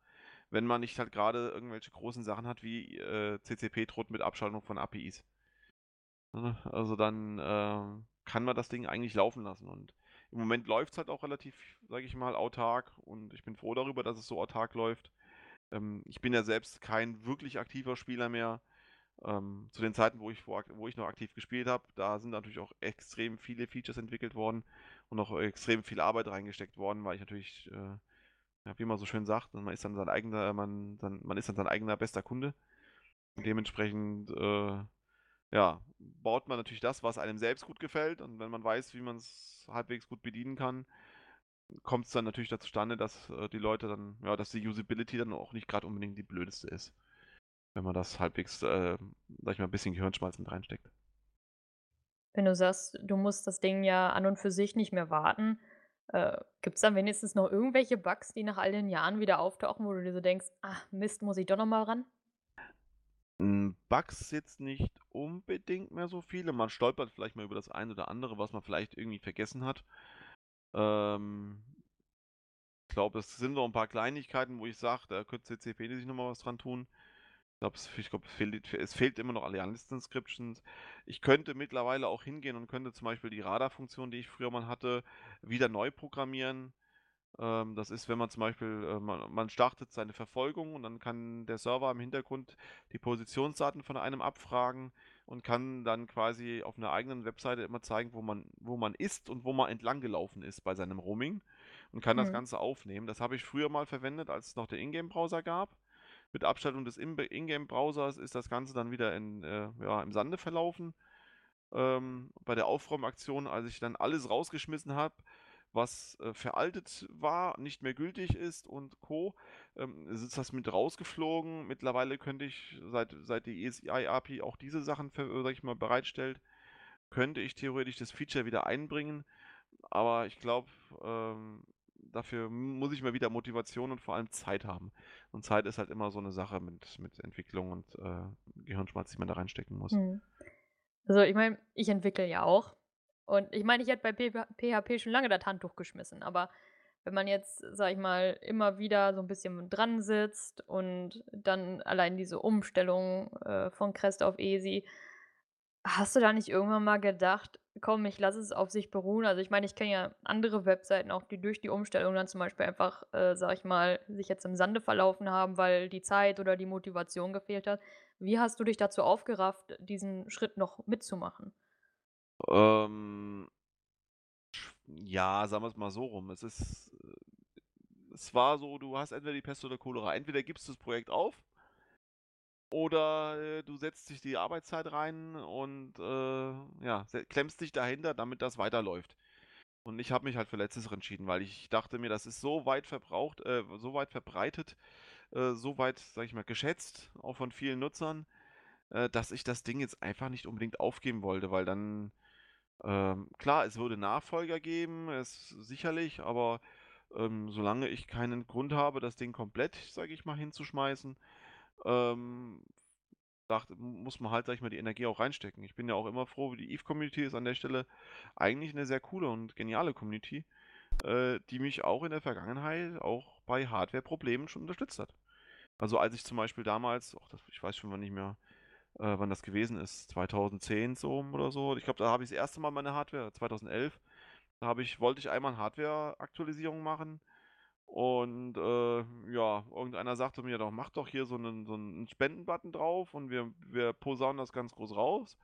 Wenn man nicht halt gerade irgendwelche großen Sachen hat wie äh, CCP droht mit Abschaltung von APIs. Ne? Also dann äh, kann man das Ding eigentlich laufen lassen. Und im Moment läuft es halt auch relativ, sage ich mal, autark. Und ich bin froh darüber, dass es so autark läuft. Ähm, ich bin ja selbst kein wirklich aktiver Spieler mehr. Ähm, zu den Zeiten, wo ich, wo ich noch aktiv gespielt habe, da sind natürlich auch extrem viele Features entwickelt worden und auch extrem viel Arbeit reingesteckt worden, weil ich natürlich, äh, wie man so schön sagt, man ist dann sein eigener, man, dann, man ist dann sein eigener bester Kunde. Und dementsprechend äh, ja, baut man natürlich das, was einem selbst gut gefällt. Und wenn man weiß, wie man es halbwegs gut bedienen kann, kommt es dann natürlich dazu zustande, dass äh, die Leute dann, ja, dass die Usability dann auch nicht gerade unbedingt die blödeste ist. Wenn man das halbwegs, äh, sag ich mal, ein bisschen Gehirnschmalz mit reinsteckt. Wenn du sagst, du musst das Ding ja an und für sich nicht mehr warten, äh, gibt es dann wenigstens noch irgendwelche Bugs, die nach all den Jahren wieder auftauchen, wo du dir so denkst, ach Mist, muss ich doch noch mal ran? Bugs jetzt nicht unbedingt mehr so viele. Man stolpert vielleicht mal über das eine oder andere, was man vielleicht irgendwie vergessen hat. Ähm, ich glaube, es sind noch ein paar Kleinigkeiten, wo ich sage, da könnte CCP sich nochmal was dran tun. Ich glaube, es, glaub, es, fehlt, es fehlt immer noch Allianz-Inscriptions. Ich könnte mittlerweile auch hingehen und könnte zum Beispiel die Radar-Funktion, die ich früher mal hatte, wieder neu programmieren. Ähm, das ist, wenn man zum Beispiel, äh, man, man, startet seine Verfolgung und dann kann der Server im Hintergrund die Positionsdaten von einem abfragen und kann dann quasi auf einer eigenen Webseite immer zeigen, wo man, wo man ist und wo man entlang gelaufen ist bei seinem Roaming und kann mhm. das Ganze aufnehmen. Das habe ich früher mal verwendet, als es noch der Ingame-Browser gab. Mit Abschaltung des Ingame-Browsers ist das Ganze dann wieder in, äh, ja, im Sande verlaufen. Ähm, bei der Aufräumaktion, als ich dann alles rausgeschmissen habe, was äh, veraltet war, nicht mehr gültig ist und Co. Ähm, ist das mit rausgeflogen. Mittlerweile könnte ich, seit, seit die ESI-API auch diese Sachen für, sag ich mal, bereitstellt, könnte ich theoretisch das Feature wieder einbringen. Aber ich glaube, ähm, dafür muss ich mal wieder Motivation und vor allem Zeit haben. Und Zeit ist halt immer so eine Sache mit, mit Entwicklung und äh, Gehirnschmalz, die man da reinstecken muss. Hm. Also ich meine, ich entwickle ja auch und ich meine, ich hätte bei PHP schon lange das Handtuch geschmissen, aber wenn man jetzt, sag ich mal, immer wieder so ein bisschen dran sitzt und dann allein diese Umstellung äh, von Crest auf Easy, hast du da nicht irgendwann mal gedacht, komm, ich lasse es auf sich beruhen? Also ich meine, ich kenne ja andere Webseiten auch, die durch die Umstellung dann zum Beispiel einfach, äh, sag ich mal, sich jetzt im Sande verlaufen haben, weil die Zeit oder die Motivation gefehlt hat. Wie hast du dich dazu aufgerafft, diesen Schritt noch mitzumachen? Ähm, ja, sagen wir es mal so rum. Es ist, äh, es war so, du hast entweder die Pest oder Cholera. Entweder gibst du das Projekt auf oder äh, du setzt dich die Arbeitszeit rein und äh, ja, klemmst dich dahinter, damit das weiterläuft. Und ich habe mich halt für Letzteres entschieden, weil ich dachte mir, das ist so weit verbraucht, äh, so weit verbreitet, äh, so weit, sag ich mal, geschätzt, auch von vielen Nutzern, äh, dass ich das Ding jetzt einfach nicht unbedingt aufgeben wollte, weil dann, ähm, klar, es würde Nachfolger geben, es sicherlich, aber ähm, solange ich keinen Grund habe, das Ding komplett, sage ich mal, hinzuschmeißen, ähm, dachte, muss man halt, sag ich mal, die Energie auch reinstecken. Ich bin ja auch immer froh, die Eve-Community ist an der Stelle eigentlich eine sehr coole und geniale Community, äh, die mich auch in der Vergangenheit auch bei Hardware-Problemen schon unterstützt hat. Also als ich zum Beispiel damals, ach, das, ich weiß schon mal nicht mehr, äh, wann das gewesen ist, 2010 so oder so. Ich glaube, da habe ich das erste Mal meine Hardware, 2011. Da habe ich, wollte ich einmal eine Hardware-Aktualisierung machen. Und äh, ja, irgendeiner sagte mir doch, mach doch hier so einen, so einen Spendenbutton drauf und wir, wir posaunen das ganz groß raus.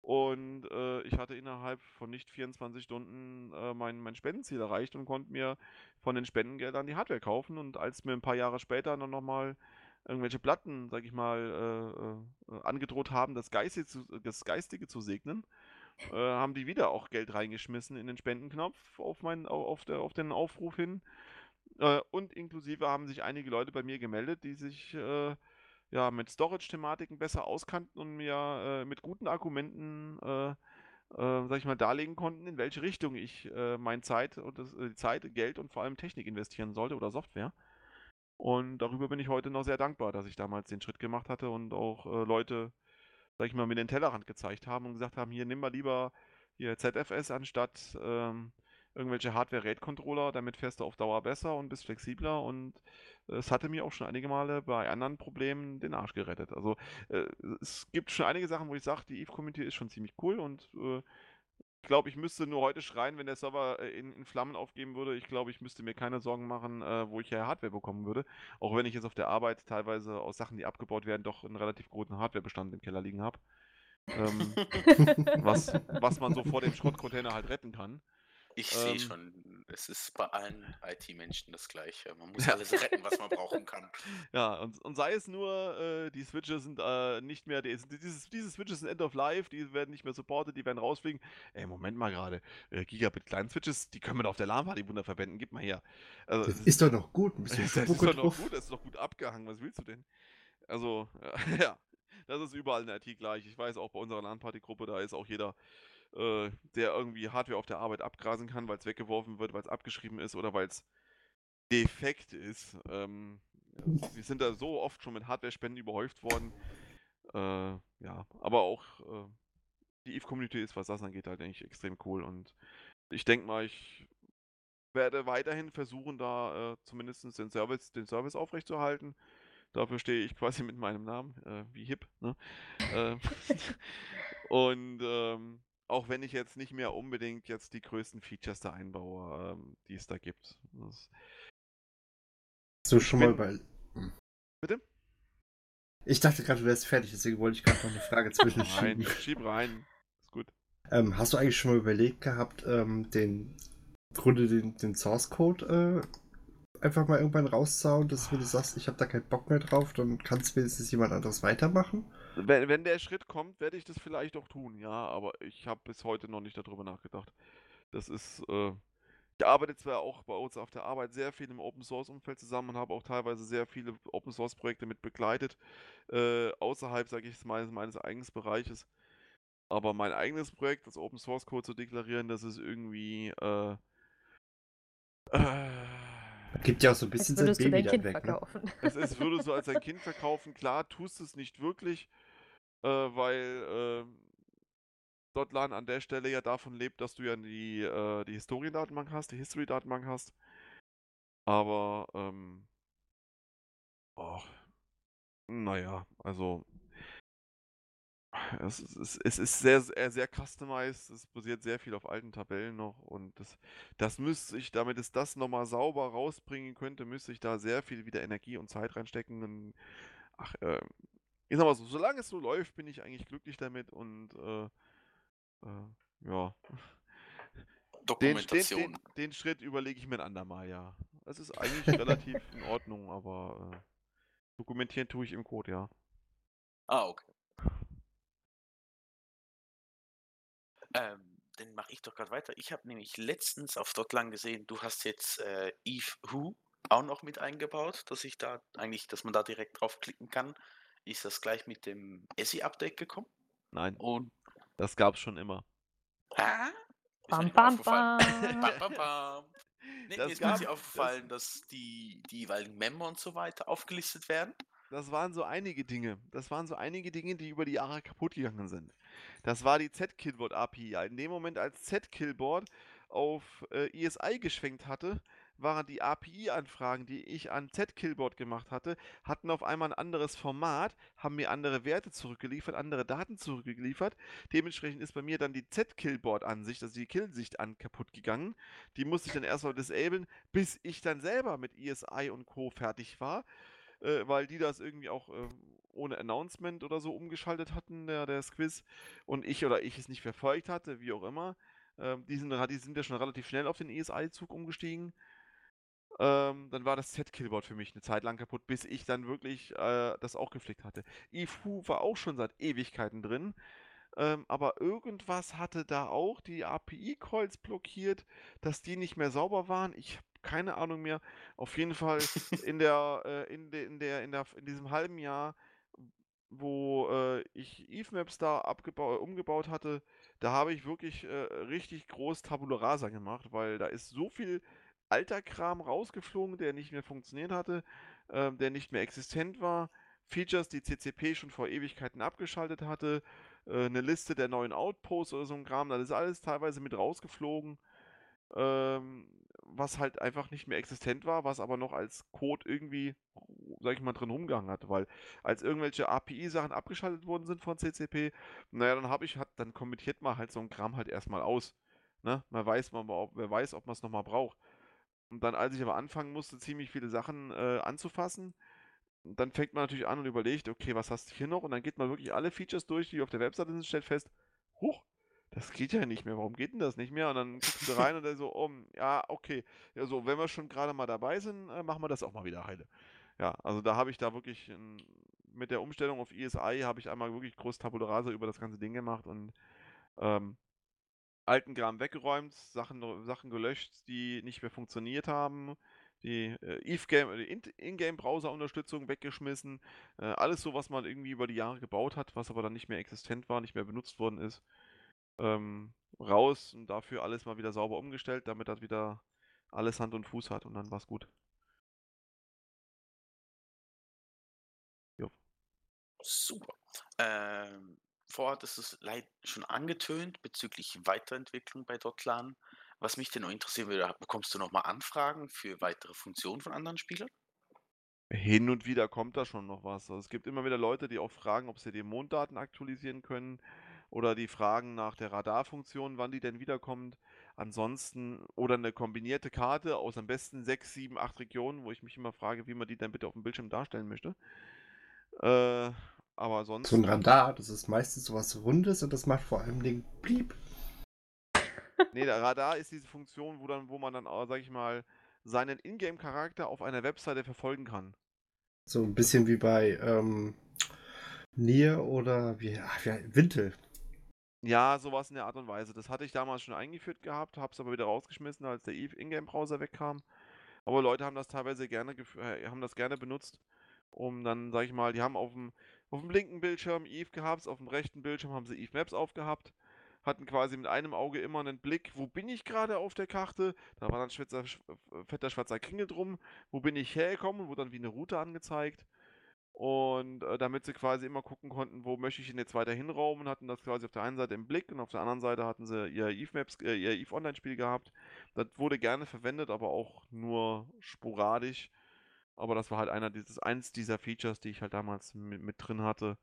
Und äh, ich hatte innerhalb von nicht 24 Stunden äh, mein, mein Spendenziel erreicht und konnte mir von den Spendengeldern die Hardware kaufen. Und als mir ein paar Jahre später dann nochmal irgendwelche Platten, sag ich mal, äh, äh, angedroht haben, das Geistige zu, das Geistige zu segnen, äh, haben die wieder auch Geld reingeschmissen in den Spendenknopf auf, mein, au- auf, der, auf den Aufruf hin. Äh, und inklusive haben sich einige Leute bei mir gemeldet, die sich äh, ja mit Storage-Thematiken besser auskannten und mir äh, mit guten Argumenten, äh, sag ich mal, darlegen konnten, in welche Richtung ich äh, meine Zeit und das, äh, Zeit, Geld und vor allem Technik investieren sollte oder Software. Und darüber bin ich heute noch sehr dankbar, dass ich damals den Schritt gemacht hatte und auch äh, Leute, sag ich mal, mir den Tellerrand gezeigt haben und gesagt haben, hier nimm mal lieber hier ZFS anstatt ähm, irgendwelche Hardware-RAID-Controller, damit fährst du auf Dauer besser und bist flexibler und äh, es hatte mir auch schon einige Male bei anderen Problemen den Arsch gerettet. Also äh, es gibt schon einige Sachen, wo ich sage, die Eve-Community ist schon ziemlich cool und äh, ich glaube, ich müsste nur heute schreien, wenn der Server äh, in, in Flammen aufgeben würde. Ich glaube, ich müsste mir keine Sorgen machen, äh, wo ich ja Hardware bekommen würde. Auch wenn ich jetzt auf der Arbeit teilweise aus Sachen, die abgebaut werden, doch einen relativ großen Hardwarebestand im Keller liegen habe. Ähm, was, was man so vor dem Schrottcontainer halt retten kann. Ich sehe Ähm. schon, es ist bei allen IT-Menschen das Gleiche. Man muss alles retten, was man brauchen kann. Ja, und, und sei es nur, äh, die Switches sind äh, nicht mehr, die, dieses, diese Switches sind End of Life, die werden nicht mehr supported, die werden rausfliegen. Ey, Moment mal gerade, äh, Gigabit kleinen Switches, die können wir doch auf der LAN-Party wunder verwenden, gib mal her. Also, Das es ist doch noch gut. Ein bisschen das ist doch noch gut, das ist doch gut abgehangen, was willst du denn? Also, ja, das ist überall in der IT gleich. Ich weiß auch bei unserer LAN-Party-Gruppe, da ist auch jeder, äh, der irgendwie Hardware auf der Arbeit abgrasen kann, weil es weggeworfen wird, weil es abgeschrieben ist oder weil es defekt ist. Ähm, ja, wir sind da so oft schon mit Hardware-Spenden überhäuft worden. Äh, ja, aber auch äh, die Eve-Community ist, was das angeht, halt eigentlich extrem cool. Und ich denke mal, ich werde weiterhin versuchen, da äh, zumindest den Service, den Service aufrechtzuerhalten. Dafür stehe ich quasi mit meinem Namen, äh, wie hip. Ne? äh, und ähm, auch wenn ich jetzt nicht mehr unbedingt jetzt die größten Features da einbaue, ähm, die es da gibt. Das, Hast du schon mal bin- über. Bitte? Ich dachte gerade, du wärst fertig, deswegen wollte ich gerade noch eine Frage Nein, zwischenschieben. schieb rein. Ist gut. Ähm, hast du eigentlich schon mal überlegt gehabt, ähm, den im Grunde den, den Source Code äh, einfach mal irgendwann rauszuhauen, dass wenn du sagst, ich habe da keinen Bock mehr drauf, dann kannst wenigstens jemand anderes weitermachen? Wenn, wenn der Schritt kommt, werde ich das vielleicht auch tun, ja, aber ich habe bis heute noch nicht darüber nachgedacht. Das ist, äh, ich arbeite zwar auch bei uns auf der Arbeit sehr viel im Open Source Umfeld zusammen und habe auch teilweise sehr viele Open Source Projekte mit begleitet, äh, außerhalb, sage ich mal, meines eigenen Bereiches. Aber mein eigenes Projekt, das Open Source Code zu deklarieren, das ist irgendwie, äh, äh, Gibt ja auch so ein Als bisschen sein würdest du Baby dein Kind weg, ne? verkaufen. es ist, würde so als ein Kind verkaufen. Klar, tust es nicht wirklich, äh, weil äh, Dotlan an der Stelle ja davon lebt, dass du ja die, äh, die Historiendatenbank hast, die History-Datenbank hast. Aber, ähm, oh, naja, also, es, ist- es ist sehr, sehr, sehr customized, es basiert sehr viel auf alten Tabellen noch und das, das müsste ich, damit es das nochmal sauber rausbringen könnte, müsste ich da sehr viel wieder Energie und Zeit reinstecken. Und, ach, äh, ich sag mal so, solange es so läuft, bin ich eigentlich glücklich damit und äh, äh, ja. Den, Dokumentation. Den, den, den Schritt überlege ich mir ein andermal, ja. Es ist eigentlich relativ in Ordnung, aber äh, dokumentieren tue ich im Code, ja. Ah, okay. Ähm, dann mache ich doch gerade weiter. Ich habe nämlich letztens auf Dotlang gesehen, du hast jetzt äh, Eve Who auch noch mit eingebaut, dass ich da eigentlich, dass man da direkt draufklicken kann. Ist das gleich mit dem ESSI-Update gekommen? Nein, Und das gab's schon immer. ah, Bam, bam, aufgefallen. bam. bam, bam, bam. Nee, Das mir ist mir gab- aufgefallen, dass die, die jeweiligen Member und so weiter aufgelistet werden. Das waren so einige Dinge. Das waren so einige Dinge, die über die Jahre kaputt gegangen sind. Das war die Z-Killboard API. In dem Moment, als Z-Killboard auf äh, ESI geschwenkt hatte, waren die API-Anfragen, die ich an Z-Killboard gemacht hatte, hatten auf einmal ein anderes Format, haben mir andere Werte zurückgeliefert, andere Daten zurückgeliefert. Dementsprechend ist bei mir dann die Z-Killboard-Ansicht, also die Killsicht an kaputt gegangen. Die musste ich dann erstmal disablen, bis ich dann selber mit ESI und Co. fertig war äh, weil die das irgendwie auch äh, ohne Announcement oder so umgeschaltet hatten, der, der Quiz, und ich oder ich es nicht verfolgt hatte, wie auch immer. Ähm, die, sind, die sind ja schon relativ schnell auf den ESI-Zug umgestiegen. Ähm, dann war das Z-Killboard für mich eine Zeit lang kaputt, bis ich dann wirklich äh, das auch gepflegt hatte. IFU war auch schon seit Ewigkeiten drin. Ähm, aber irgendwas hatte da auch die API-Calls blockiert, dass die nicht mehr sauber waren. Ich habe keine Ahnung mehr. Auf jeden Fall in der, äh, in, de, in, der, in, der, in diesem halben Jahr, wo äh, ich Eve Maps da abgebau- umgebaut hatte, da habe ich wirklich äh, richtig groß Tabula Rasa gemacht, weil da ist so viel alter Kram rausgeflogen, der nicht mehr funktioniert hatte, ähm, der nicht mehr existent war. Features, die CCP schon vor Ewigkeiten abgeschaltet hatte, äh, eine Liste der neuen Outposts oder so ein Kram, das ist alles teilweise mit rausgeflogen, ähm, was halt einfach nicht mehr existent war, was aber noch als Code irgendwie, sag ich mal, drin rumgegangen hat, weil als irgendwelche API-Sachen abgeschaltet worden sind von CCP, naja, dann habe ich, hat, dann kommentiert man halt so ein Kram halt erstmal aus. Ne? Man weiß, man, wer weiß, ob man es nochmal braucht. Und dann, als ich aber anfangen musste, ziemlich viele Sachen äh, anzufassen, dann fängt man natürlich an und überlegt, okay, was hast du hier noch? Und dann geht man wirklich alle Features durch, die auf der Webseite sind, stellt fest, huch, das geht ja nicht mehr, warum geht denn das nicht mehr? Und dann guckst du rein und dann so, oh, ja, okay, ja, so, wenn wir schon gerade mal dabei sind, äh, machen wir das auch mal wieder heile. Ja, also da habe ich da wirklich ähm, mit der Umstellung auf ESI habe ich einmal wirklich groß Tabula Rasa über das ganze Ding gemacht und ähm, alten Kram weggeräumt, Sachen, Sachen gelöscht, die nicht mehr funktioniert haben, die äh, In- Ingame-Browser-Unterstützung weggeschmissen, äh, alles so, was man irgendwie über die Jahre gebaut hat, was aber dann nicht mehr existent war, nicht mehr benutzt worden ist, ähm, raus und dafür alles mal wieder sauber umgestellt, damit das wieder alles Hand und Fuß hat und dann war's gut. Super. Ähm, hattest du es schon angetönt bezüglich Weiterentwicklung bei Dotlan. Was mich denn noch interessieren würde, bekommst du nochmal Anfragen für weitere Funktionen von anderen Spielern? Hin und wieder kommt da schon noch was. Also es gibt immer wieder Leute, die auch fragen, ob sie die Monddaten aktualisieren können oder die fragen nach der Radarfunktion, wann die denn wiederkommt. Ansonsten oder eine kombinierte Karte aus am besten sechs, sieben, acht Regionen, wo ich mich immer frage, wie man die denn bitte auf dem Bildschirm darstellen möchte. Äh, aber sonst. So ein Radar, das ist meistens sowas Rundes und das macht vor allem den Blieb. Nee, der Radar ist diese Funktion, wo dann, wo man dann, äh, sag ich mal, seinen Ingame-Charakter auf einer Webseite verfolgen kann. So ein bisschen wie bei ähm, Nier oder wie, ach, wie Wintel. Ja, sowas in der Art und Weise. Das hatte ich damals schon eingeführt gehabt, hab's aber wieder rausgeschmissen, als der Eve Ingame Browser wegkam. Aber Leute haben das teilweise gerne, äh, haben das gerne benutzt, um dann, sag ich mal, die haben auf dem, auf dem linken Bildschirm Eve gehabt, auf dem rechten Bildschirm haben sie Eve Maps aufgehabt, hatten quasi mit einem Auge immer einen Blick, wo bin ich gerade auf der Karte? Da war dann schwitzer, sch- äh, fetter schwarzer Kringel drum, wo bin ich hergekommen, wurde dann wie eine Route angezeigt. Und äh, damit sie quasi immer gucken konnten, wo möchte ich ihn jetzt weiter hinraumen, hatten das quasi auf der einen Seite im Blick und auf der anderen Seite hatten sie ihr Eve Maps, äh, ihr Eve Online-Spiel gehabt. Das wurde gerne verwendet, aber auch nur sporadisch. Aber das war halt einer dieses, eins dieser Features, die ich halt damals mit, mit drin hatte,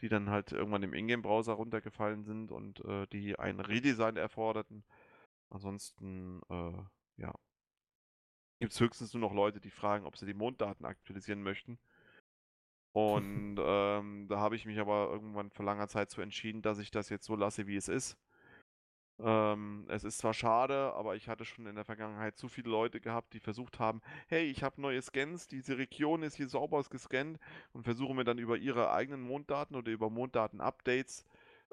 die dann halt irgendwann im Ingame-Browser runtergefallen sind und äh, die ein Redesign erforderten. Ansonsten, äh, ja. Gibt es höchstens nur noch Leute, die fragen, ob sie die Monddaten aktualisieren möchten. Und ähm, da habe ich mich aber irgendwann vor langer Zeit zu entschieden, dass ich das jetzt so lasse, wie es ist. Ähm, es ist zwar schade, aber ich hatte schon in der Vergangenheit zu viele Leute gehabt, die versucht haben, hey, ich habe neue Scans, diese Region ist hier sauber gescannt und versuchen mir dann über ihre eigenen Monddaten oder über Monddaten-Updates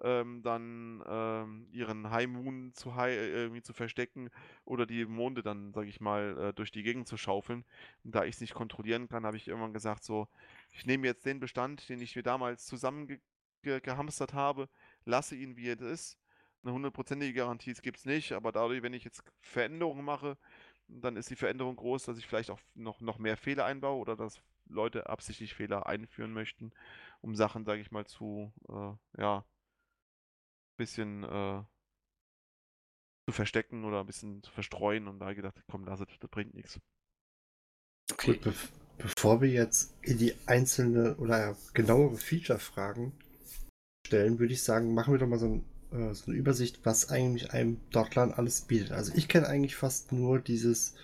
ähm, dann ähm, ihren High Moon zu, high, äh, irgendwie zu verstecken oder die Monde dann, sage ich mal, äh, durch die Gegend zu schaufeln. Und da ich es nicht kontrollieren kann, habe ich irgendwann gesagt, so, ich nehme jetzt den Bestand, den ich mir damals zusammengehamstert habe, lasse ihn wie er ist eine hundertprozentige Garantie gibt es nicht, aber dadurch, wenn ich jetzt Veränderungen mache, dann ist die Veränderung groß, dass ich vielleicht auch noch, noch mehr Fehler einbaue oder dass Leute absichtlich Fehler einführen möchten, um Sachen, sage ich mal, zu, äh, ja, bisschen äh, zu verstecken oder ein bisschen zu verstreuen und da habe ich gedacht, komm, lass es, das bringt nichts. Okay. Gut, be bevor wir jetzt in die einzelne oder genauere Feature-Fragen stellen, würde ich sagen, machen wir doch mal so ein äh, so eine Übersicht, was eigentlich einem Dotlan alles bietet. Also ich kenne eigentlich fast nur dieses,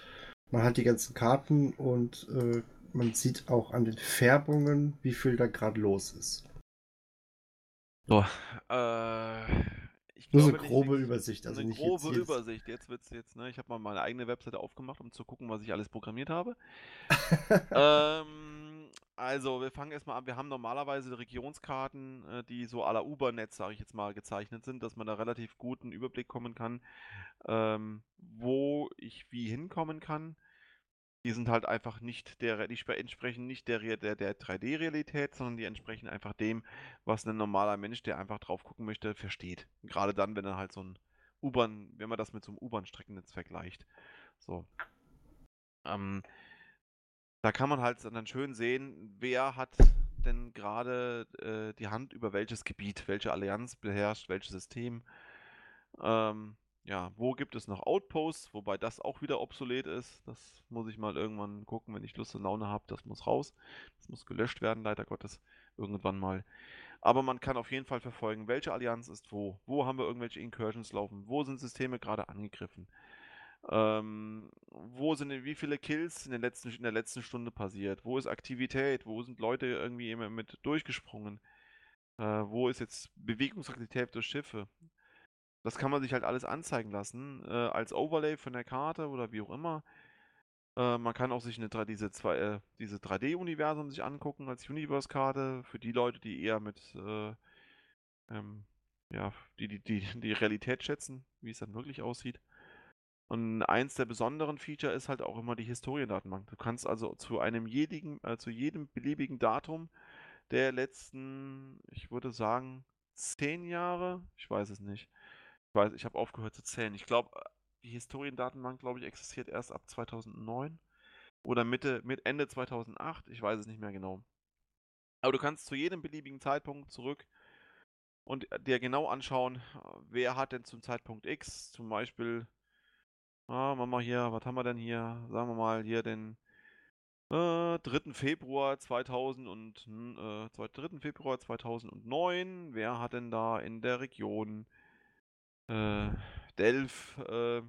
man hat die ganzen Karten und äh, man sieht auch an den Färbungen, wie viel da gerade los ist. So, äh, ich Nur glaube, eine grobe Übersicht. Also eine nicht grobe jetzt, Übersicht. Jetzt wird's jetzt, ne? Ich habe mal meine eigene Webseite aufgemacht, um zu gucken, was ich alles programmiert habe. ähm, also, wir fangen erstmal an. Wir haben normalerweise Regionskarten, äh, die so à la Ubernetz, sage ich jetzt mal, gezeichnet sind, dass man da relativ guten Überblick kommen kann, ähm, wo ich wie hinkommen kann. Die sind halt einfach nicht der, die entsprechen nicht der, der, der 3D-Realität, sondern die entsprechen einfach dem, was ein normaler Mensch, der einfach drauf gucken möchte, versteht. Gerade dann, wenn er halt so ein U-Bahn, wenn man das mit so einem U-Bahn-Streckennetz vergleicht. So. Ähm, da kann man halt dann schön sehen, wer hat denn gerade äh, die Hand über welches Gebiet, welche Allianz beherrscht, welches System. Ähm, ja, wo gibt es noch Outposts, wobei das auch wieder obsolet ist. Das muss ich mal irgendwann gucken, wenn ich Lust und Laune habe. Das muss raus. Das muss gelöscht werden, leider Gottes, irgendwann mal. Aber man kann auf jeden Fall verfolgen, welche Allianz ist wo. Wo haben wir irgendwelche Incursions laufen? Wo sind Systeme gerade angegriffen? Ähm, wo sind wie viele Kills in, den letzten, in der letzten Stunde passiert? Wo ist Aktivität? Wo sind Leute irgendwie immer mit durchgesprungen? Äh, wo ist jetzt Bewegungsaktivität durch Schiffe? Das kann man sich halt alles anzeigen lassen, äh, als Overlay von der Karte oder wie auch immer. Äh, man kann auch sich eine, diese, äh, diese 3D-Universum sich angucken als Universe-Karte für die Leute, die eher mit äh, ähm, ja, die, die, die, die Realität schätzen, wie es dann wirklich aussieht. Und eins der besonderen Feature ist halt auch immer die Historiendatenbank. Du kannst also zu einem jedigen, äh, zu jedem beliebigen Datum der letzten, ich würde sagen, zehn Jahre, ich weiß es nicht. Ich weiß, ich habe aufgehört zu zählen. Ich glaube, die Historiendatenbank, glaube ich, existiert erst ab 2009 oder Mitte, mit Ende 2008. Ich weiß es nicht mehr genau. Aber du kannst zu jedem beliebigen Zeitpunkt zurück und dir genau anschauen, wer hat denn zum Zeitpunkt X zum Beispiel Ah, machen wir hier, was haben wir denn hier? Sagen wir mal hier den äh, 3. Februar 2000 und äh, 3. Februar 2009. Wer hat denn da in der Region äh, Delf äh,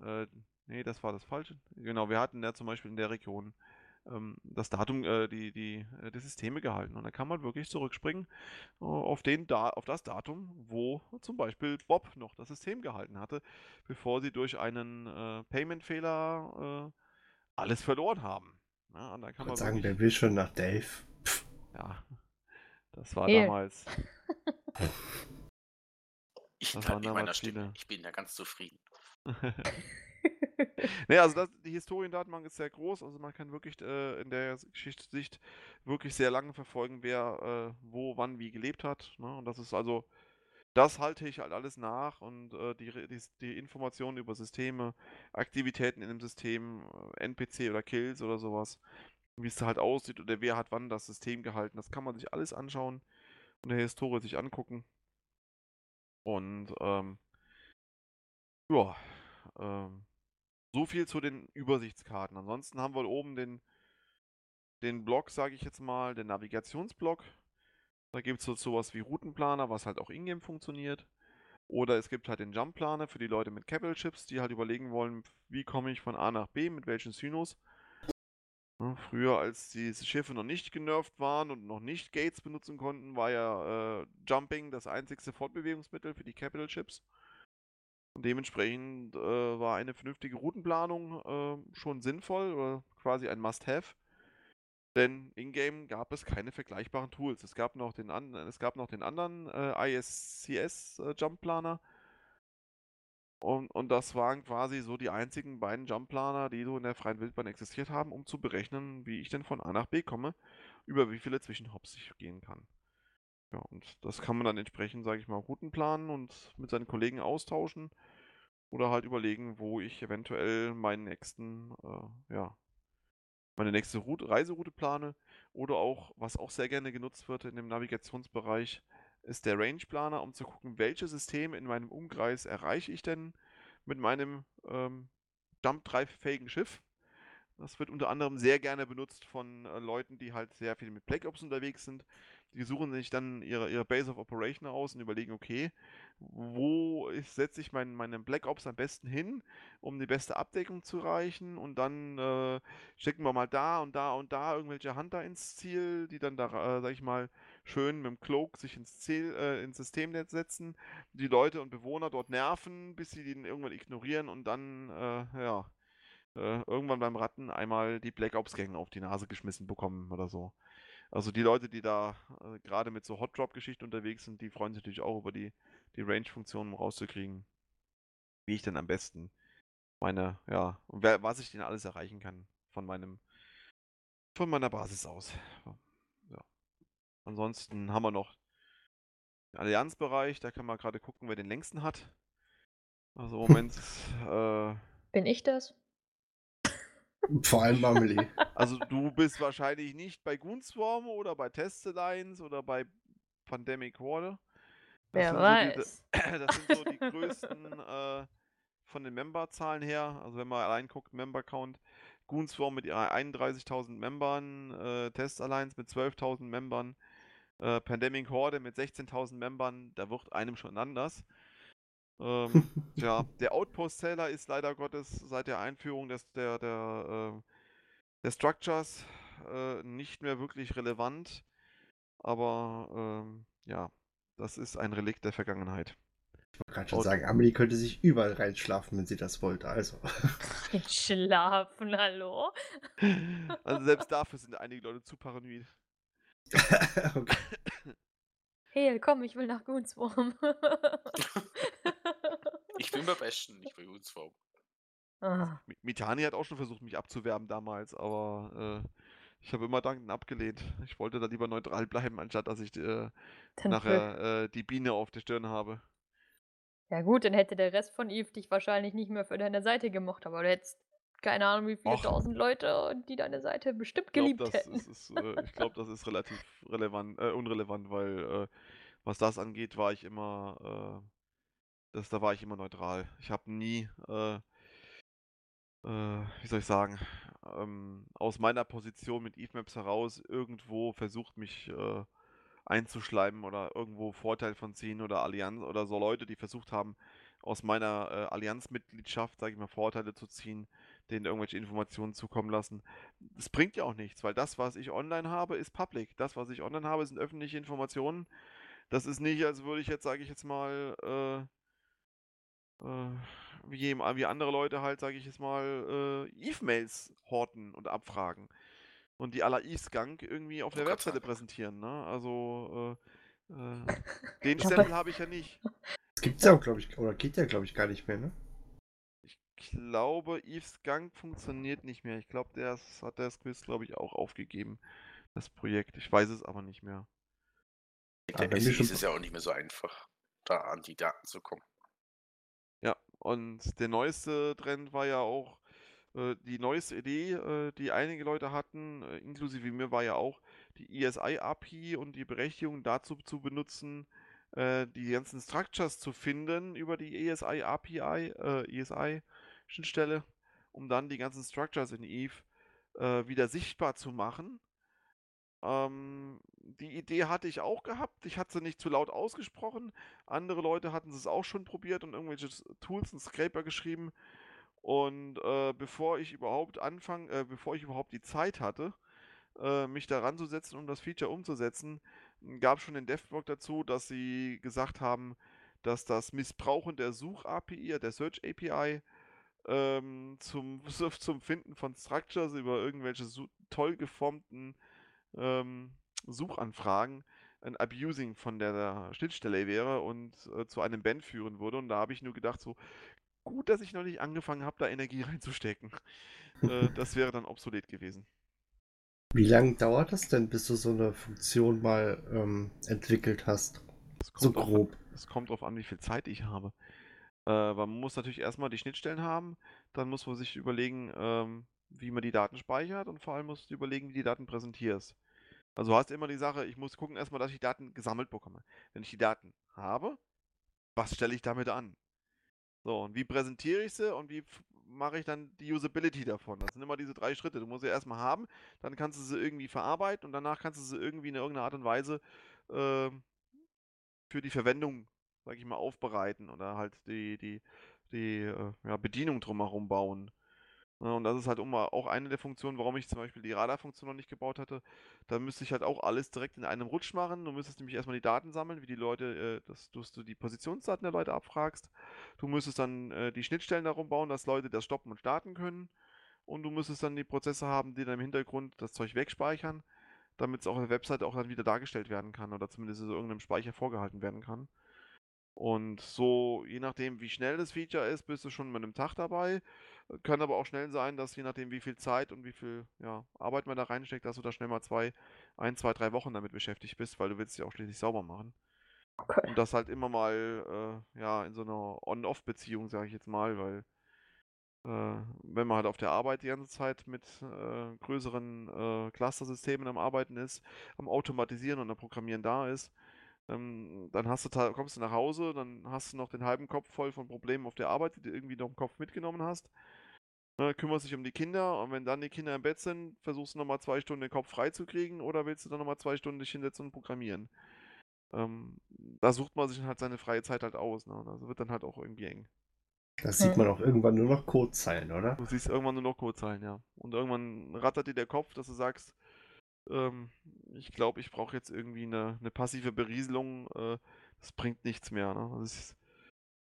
äh, nee, das war das Falsche. Genau, wir hatten da zum Beispiel in der Region das Datum, äh, die, die, äh, die Systeme gehalten. Und dann kann man wirklich zurückspringen äh, auf, den da auf das Datum, wo zum Beispiel Bob noch das System gehalten hatte, bevor sie durch einen äh, Payment-Fehler äh, alles verloren haben. Ja, und dann kann man sagen, wer will schon nach Dave? Pff. Ja, das war hey. damals. Ich, das waren damals Stimme. ich bin da ganz zufrieden. nee, also das, die Historiendatenbank ist sehr groß, also man kann wirklich äh, in der Geschichtssicht wirklich sehr lange verfolgen, wer äh, wo, wann, wie gelebt hat. Ne? Und das ist also, das halte ich halt alles nach und äh, die, die, die, Informationen über Systeme, Aktivitäten in dem System, äh, NPC oder Kills oder sowas, wie es da halt aussieht oder wer hat wann das System gehalten, das kann man sich alles anschauen und der Historie sich angucken. Und ähm, ja, ähm, so viel zu den Übersichtskarten. Ansonsten haben wir oben den, den Block, sage ich jetzt mal, den Navigationsblock. Da gibt es so sowas wie Routenplaner, was halt auch ingame funktioniert. Oder es gibt halt den Jump-Planer für die Leute mit Capital Chips, die halt überlegen wollen, wie komme ich von A nach B, mit welchen Synos. Früher, als die Schiffe noch nicht genervt waren und noch nicht Gates benutzen konnten, war ja äh, Jumping das einzigste Fortbewegungsmittel für die Capital Ships. Und dementsprechend äh, war eine vernünftige Routenplanung äh, schon sinnvoll oder quasi ein Must-Have. Denn in-game gab es keine vergleichbaren Tools. Es gab noch den, an es gab noch den anderen äh, ISCS äh. Und, und das waren quasi so die einzigen beiden Jump Planer, die so in der freien Wildbahn existiert haben, um zu berechnen, wie ich denn von A nach B komme, über wie viele Zwischenhops ich gehen kann. Ja, und das kann man dann entsprechend, sage ich mal, Routen planen und mit seinen Kollegen austauschen oder halt überlegen, wo ich eventuell meinen nächsten, äh, ja, meine nächste Route, Reiseroute plane. Oder auch, was auch sehr gerne genutzt wird in dem Navigationsbereich, ist der Range Planer, um zu gucken, welche Systeme in meinem Umkreis erreiche ich denn mit meinem ähm, Jump-Drive-fähigen Schiff. Das wird unter anderem sehr gerne benutzt von äh, Leuten, die halt sehr viel mit Black Ops unterwegs sind, die suchen sich dann ihre, ihre Base of Operation aus und überlegen, okay, wo setze ich mein, meine Black Ops am besten hin, um die beste Abdeckung zu erreichen und dann äh, stecken wir mal da und da und da irgendwelche Hunter ins Ziel, die dann da, äh, sag ich mal, schön mit dem Cloak sich ins Ziel, äh, ins Systemnetz setzen, die Leute und Bewohner dort nerven, bis sie den irgendwann ignorieren und dann, äh, ja, äh, irgendwann beim Ratten einmal die Black Ops-Gang auf die Nase geschmissen bekommen oder so. Also die Leute, die da äh, gerade mit so Hot Drop-Geschichten unterwegs sind, die freuen sich natürlich auch über die, die Range-Funktion, um rauszukriegen, wie ich denn am besten meine, ja, wer, was ich denn alles erreichen kann von meinem, von meiner Basis aus. Ja. Ansonsten haben wir noch den Allianzbereich, da kann man gerade gucken, wer den längsten hat. Also im Moment. äh, Bin ich das? Vor allem Amelie. Also du bist wahrscheinlich nicht bei Goonswarm oder bei Test Alliance oder bei Pandemic Horde. Wer weiß. So die, das sind so die größten äh, von den Memberzahlen her. Also wenn man allein guckt, Member Count. Goonswarm mit ihrer 31.000 Membern, äh, Test Alliance mit 12.000 Membern, äh, Pandemic Horde mit 16.000 Membern, da wird einem schon anders. Ähm, ja, der Outpost-Zähler ist leider Gottes seit der Einführung des, der, der, äh, der Structures äh, nicht mehr wirklich relevant. Aber ähm, ja, das ist ein Relikt der Vergangenheit. Ich wollte gerade schon sagen, Amelie könnte sich überall reinschlafen, wenn sie das wollte. Also. Schlafen, hallo? Also selbst dafür sind einige Leute zu paranoid. okay. Hey, komm, ich will nach Gunswurm. Ich will beim Besten, ich will Gunswurm. Ah. Mitani hat auch schon versucht, mich abzuwerben damals, aber äh, ich habe immer Danken abgelehnt. Ich wollte da lieber neutral bleiben, anstatt dass ich äh, nachher äh, die Biene auf der Stirn habe. Ja gut, dann hätte der Rest von Eve dich wahrscheinlich nicht mehr für deine Seite gemocht, aber du hättest keine Ahnung, wie viele Och. tausend Leute, die deine Seite bestimmt geliebt glaub, hätten. Ist, äh, ich glaube, das ist relativ relevant, äh, unrelevant, weil äh, was das angeht, war ich immer, äh, das, da war ich immer neutral. Ich habe nie, äh, äh, wie soll ich sagen, ähm, aus meiner Position mit Eve Maps heraus irgendwo versucht, mich einzuschleimen oder irgendwo Vorteil von ziehen oder Allianz oder so Leute, die versucht haben, aus meiner äh, Allianzmitgliedschaft, sage ich mal, Vorteile zu ziehen, denen irgendwelche Informationen zukommen lassen. Das bringt ja auch nichts, weil das, was ich online habe, ist public. Das, was ich online habe, sind öffentliche Informationen. Das ist nicht, als würde ich jetzt, sage ich jetzt mal, äh, wie, wie, andere Leute halt, sage ich jetzt mal, äh, Eve-Mails horten und abfragen. Und die aller Eve-Skunk irgendwie auf der oh Webseite präsentieren. Ne? Also, äh, äh, den Stempel habe ich ja nicht. Das gibt's ja auch, glaube ich, oder geht ja, glaube ich, gar nicht mehr, ne? glaube, Eve's Gang funktioniert nicht mehr. Ich glaube, der hat das Quiz, glaube ich, auch aufgegeben, das Projekt. Ich weiß es aber nicht mehr. Der SI ist es ja auch nicht mehr so einfach, da an die Daten zu kommen. Und der neueste Trend war ja auch, äh, die neueste Idee, äh, die einige Leute hatten, äh, inklusive mir, war ja auch, die ESI-API und die Berechtigung dazu zu benutzen, die ganzen Structures zu finden über die ESI-API, äh, ESI Schnittstelle, um dann die ganzen Structures in Eve wieder sichtbar zu machen. Ähm, die Idee hatte ich auch gehabt. Ich hatte sie nicht zu laut ausgesprochen. Andere Leute hatten es auch schon probiert und irgendwelche Tools und Scraper geschrieben. Und äh, bevor ich überhaupt anfange, äh, bevor ich überhaupt die Zeit hatte, äh, mich daran zu setzen, um das Feature umzusetzen, gab schon den DevBlog dazu, dass sie gesagt haben, dass das Missbrauchen der Such-API, der Search-API, ähm, zum, zum Finden von Structures über irgendwelche toll geformten ähm, Suchanfragen ein Abusing von der Schnittstelle wäre und äh, zu einem Band führen würde. Und da habe ich nur gedacht, so gut, dass ich noch nicht angefangen habe, da Energie reinzustecken. äh, das wäre dann obsolet gewesen. Wie lange dauert das denn, bis du so eine Funktion mal ähm, entwickelt hast? So grob. Es kommt darauf an, wie viel Zeit ich habe. Äh, man muss natürlich erstmal die Schnittstellen haben, dann muss man sich überlegen, ähm, wie man die Daten speichert und vor allem muss du überlegen, wie die Daten präsentierst. Also hast du immer die Sache, ich muss gucken erstmal, dass ich Daten gesammelt bekomme. Wenn ich die Daten habe, was stelle ich damit an? So, und wie präsentiere ich sie und wie mache ich dann die Usability davon? Das sind immer diese drei Schritte. Du musst sie erstmal haben, dann kannst du sie irgendwie verarbeiten und danach kannst du sie irgendwie in irgendeiner Art und Weise äh, für die Verwendung, sag ich mal, aufbereiten oder halt die, die, die äh, ja, Bedienung drumherum bauen. Ja, und das ist halt auch eine der Funktionen, warum ich zum Beispiel die Radar-Funktion noch nicht gebaut hatte. Da müsste ich halt auch alles direkt in einem Rutsch machen. Du müsstest nämlich erstmal die Daten sammeln, wie die Leute, äh, dass, du die Positionsdaten der Leute abfragst. Du müsstest dann äh, die Schnittstellen darum bauen, dass Leute das stoppen und starten können. Und du müsstest dann die Prozesse haben, die dann im Hintergrund das Zeug wegspeichern, damit es auf der Webseite auch dann wieder dargestellt werden kann oder zumindest in irgendeinem Speicher vorgehalten werden kann. Und so, je nachdem, wie schnell das Feature ist, bist du schon mit einem Tag dabei. Kann aber auch schnell sein, dass je nachdem, wie viel Zeit und wie viel ja, Arbeit man da reinsteckt, dass du da schnell mal zwei, ein, zwei, drei Wochen damit beschäftigt bist, weil du willst ja auch schließlich sauber machen. Okay. Und das halt immer mal äh, ja, in so einer On-Off-Beziehung, sage ich jetzt mal, weil äh, wenn man halt auf der Arbeit die ganze Zeit mit äh, größeren äh, Cluster-Systemen am Arbeiten ist, am Automatisieren und am Programmieren da ist, ähm, dann hast du, kommst du nach Hause, dann hast du noch den halben Kopf voll von Problemen auf der Arbeit, die du irgendwie noch im Kopf mitgenommen hast. Ne, kümmerst dich um die Kinder und wenn dann die Kinder im Bett sind, versuchst du nochmal zwei Stunden den Kopf frei zu kriegen oder willst du dann nochmal zwei Stunden dich hinsetzen und programmieren? Ähm, da sucht man sich halt seine freie Zeit halt aus. Ne? Also wird dann halt auch irgendwie eng. Das sieht man auch irgendwann nur noch Codezeilen, oder? Du siehst irgendwann nur noch Codezeilen, ja. Und irgendwann rattert dir der Kopf, dass du sagst, ähm, ich glaube, ich brauche jetzt irgendwie eine, eine passive Berieselung. Äh, das bringt nichts mehr. Ne? Das, ist,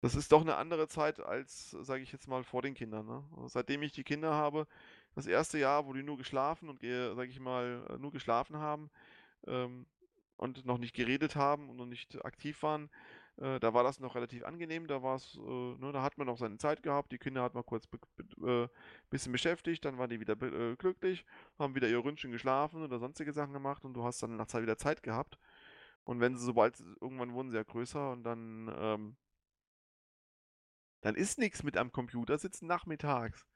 das, ist, doch eine andere Zeit als, sage ich jetzt mal, vor den Kindern. Ne? Also seitdem ich die Kinder habe, das erste Jahr, wo die nur geschlafen und, sage ich mal, äh, nur geschlafen haben ähm, und noch nicht geredet haben und noch nicht aktiv waren, äh, da war das noch relativ angenehm, da war es, äh, ne, da hat man noch seine Zeit gehabt, die Kinder hat man kurz ein äh, bisschen beschäftigt, dann waren die wieder äh, glücklich, haben wieder ihr Ründchen geschlafen oder sonstige Sachen gemacht und du hast dann nach Zeit wieder Zeit gehabt. Und wenn sie sobald, irgendwann wurden sie ja größer und dann, ähm, dann ist nichts mit am Computer sitzen nachmittags.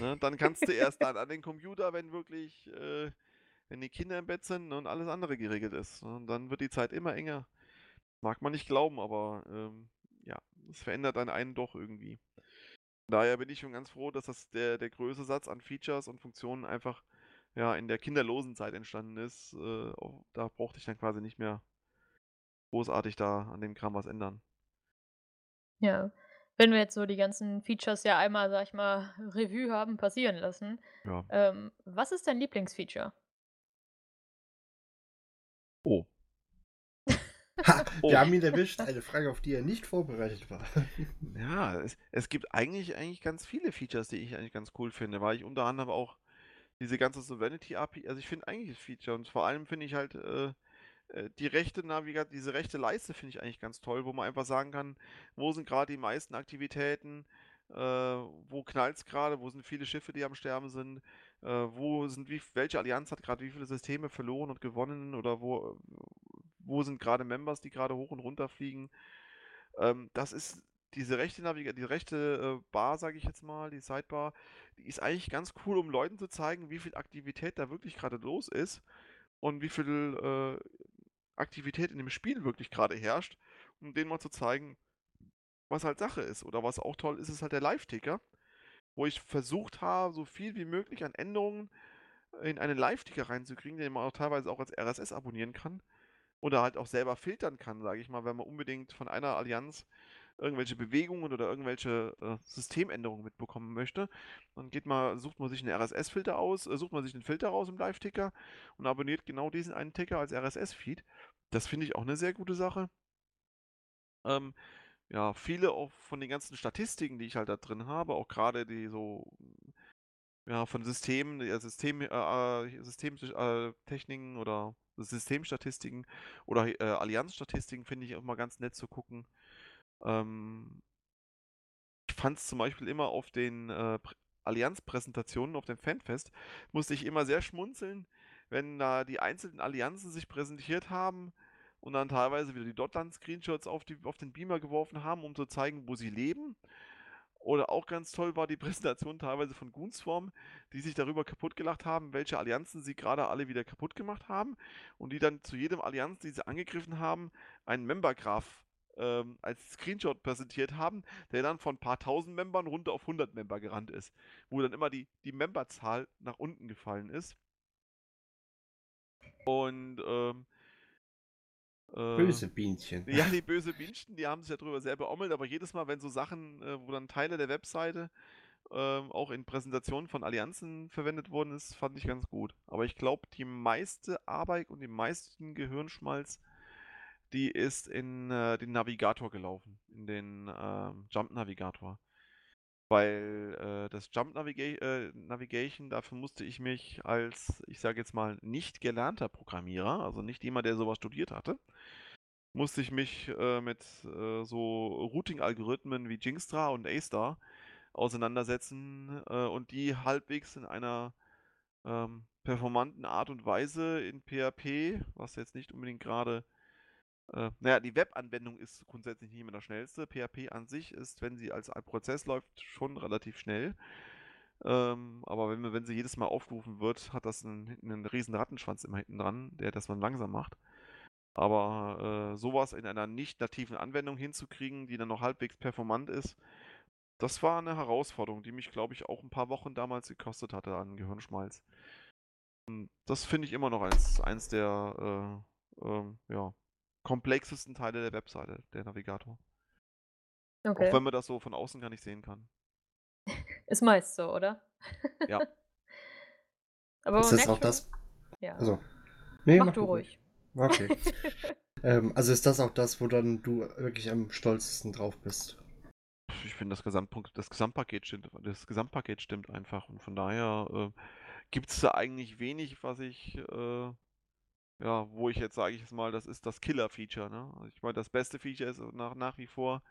Ne? Dann kannst du erst dann an den Computer, wenn wirklich, äh, wenn die Kinder im Bett sind und alles andere geregelt ist. Und dann wird die Zeit immer enger. Mag man nicht glauben, aber ähm, ja, es verändert dann einen doch irgendwie. Daher bin ich schon ganz froh, dass das der, der größte Satz an Features und Funktionen einfach ja, in der kinderlosen Zeit entstanden ist. Äh, da brauchte ich dann quasi nicht mehr großartig da an dem Kram was ändern. Ja, wenn wir jetzt so die ganzen Features ja einmal, sag ich mal, Revue haben passieren lassen. Ja. Ähm, was ist dein Lieblingsfeature? Oh. Ha, oh. wir haben ihn erwischt. Eine Frage, auf die er nicht vorbereitet war. Ja, es, es gibt eigentlich, eigentlich ganz viele Features, die ich eigentlich ganz cool finde, weil ich unter anderem auch diese ganze Sovereignty API, also ich finde eigentlich das Feature und vor allem finde ich halt äh, äh, die rechte Navigation, diese rechte Leiste finde ich eigentlich ganz toll, wo man einfach sagen kann, wo sind gerade die meisten Aktivitäten, äh, wo knallt es gerade, wo sind viele Schiffe, die am Sterben sind, äh, wo sind wie, welche Allianz hat gerade wie viele Systeme verloren und gewonnen oder wo, wo sind gerade Members, die gerade hoch und runter fliegen. Ähm, das ist diese rechte Navigation, die rechte äh, Bar, sage ich jetzt mal, die Sidebar, die ist eigentlich ganz cool, um Leuten zu zeigen, wie viel Aktivität da wirklich gerade los ist und wie viel äh, Aktivität in dem Spiel wirklich gerade herrscht, um denen mal zu zeigen, was halt Sache ist. Oder was auch toll ist, ist halt der Live-Ticker, wo ich versucht habe, so viel wie möglich an Änderungen in einen Live-Ticker reinzukriegen, den man auch teilweise auch als RSS abonnieren kann oder halt auch selber filtern kann, sage ich mal, wenn man unbedingt von einer Allianz irgendwelche Bewegungen oder irgendwelche äh, Systemänderungen mitbekommen möchte, dann geht mal, sucht man sich einen RSS-Filter aus, äh, sucht man sich einen Filter raus im Live-Ticker und abonniert genau diesen einen Ticker als RSS-Feed. Das finde ich auch eine sehr gute Sache. Ähm, ja, viele auch von den ganzen Statistiken, die ich halt da drin habe, auch gerade die so ja, von Systemen, System, äh, äh Systemtechniken äh, oder Systemstatistiken oder äh, Allianzstatistiken finde ich auch mal ganz nett zu gucken. Ähm, ich fand es zum Beispiel immer auf den äh, Allianzpräsentationen auf dem Fanfest, musste ich immer sehr schmunzeln, wenn da die einzelnen Allianzen sich präsentiert haben und dann teilweise wieder die Dotland-Screenshots auf, auf den Beamer geworfen haben, um zu zeigen, wo sie leben. Oder auch ganz toll war die Präsentation teilweise von Goonswarm, die sich darüber kaputt gelacht haben, welche Allianzen sie gerade alle wieder kaputt gemacht haben und die dann zu jedem Allianz, die sie angegriffen haben, einen Member-Graph ähm, als Screenshot präsentiert haben, der dann von ein paar tausend Membern runter auf 100 Member gerannt ist, wo dann immer die, die Memberzahl nach unten gefallen ist. Und ähm, äh, böse Bienchen. Ja, die böse Bienchen, die haben sich darüber sehr beommelt, aber jedes Mal, wenn so Sachen, äh, wo dann Teile der Webseite äh, auch in Präsentationen von Allianzen verwendet worden ist, fand ich ganz gut. Aber ich glaube, die meiste Arbeit und die meisten Gehirnschmalz, die ist in äh, den Navigator gelaufen, in den äh, Jump Navigator. Weil äh, das Jump Naviga äh, Navigation, dafür musste ich mich als, ich sage jetzt mal, nicht gelernter Programmierer, also nicht jemand, der sowas studiert hatte, musste ich mich äh, mit äh, so Routing-Algorithmen wie Jingstra und A-Star auseinandersetzen und die halbwegs in einer ähm, performanten Art und Weise in PHP, was jetzt nicht unbedingt gerade äh, naja, die Webanwendung ist grundsätzlich nicht immer das schnellste. PHP an sich ist, wenn sie als Prozess läuft, schon relativ schnell. Ähm, aber wenn, wenn sie jedes Mal aufgerufen wird, hat das einen, einen riesen Rattenschwanz immer hinten dran, der das man langsam macht. Aber äh, sowas in einer nicht nativen Anwendung hinzukriegen, die dann noch halbwegs performant ist, das war eine Herausforderung, die mich, glaube ich, auch ein paar Wochen damals gekostet hatte an Gehirnschmalz. Und das finde ich immer noch als eins der äh, äh, ja, komplexesten Teile der Webseite, der Navigator. Okay. Auch wenn man das so von außen gar nicht sehen kann. Ist meist so, oder? Ja. Aber ist das auch das? Ja. Also, nee, mach, mach du ruhig. Okay. ähm, also ist das auch das, wo dann du wirklich am stolzesten drauf bist? Ich finde, das, Gesamtpunkt, das Gesamtpaket stimmt, das Gesamtpaket stimmt einfach und von daher äh, gibt es da eigentlich wenig, was ich äh, ja, wo ich jetzt sage ich mal, das ist das Killer-Feature. Ne? Also ich meine, das beste Feature ist nach, nach wie vor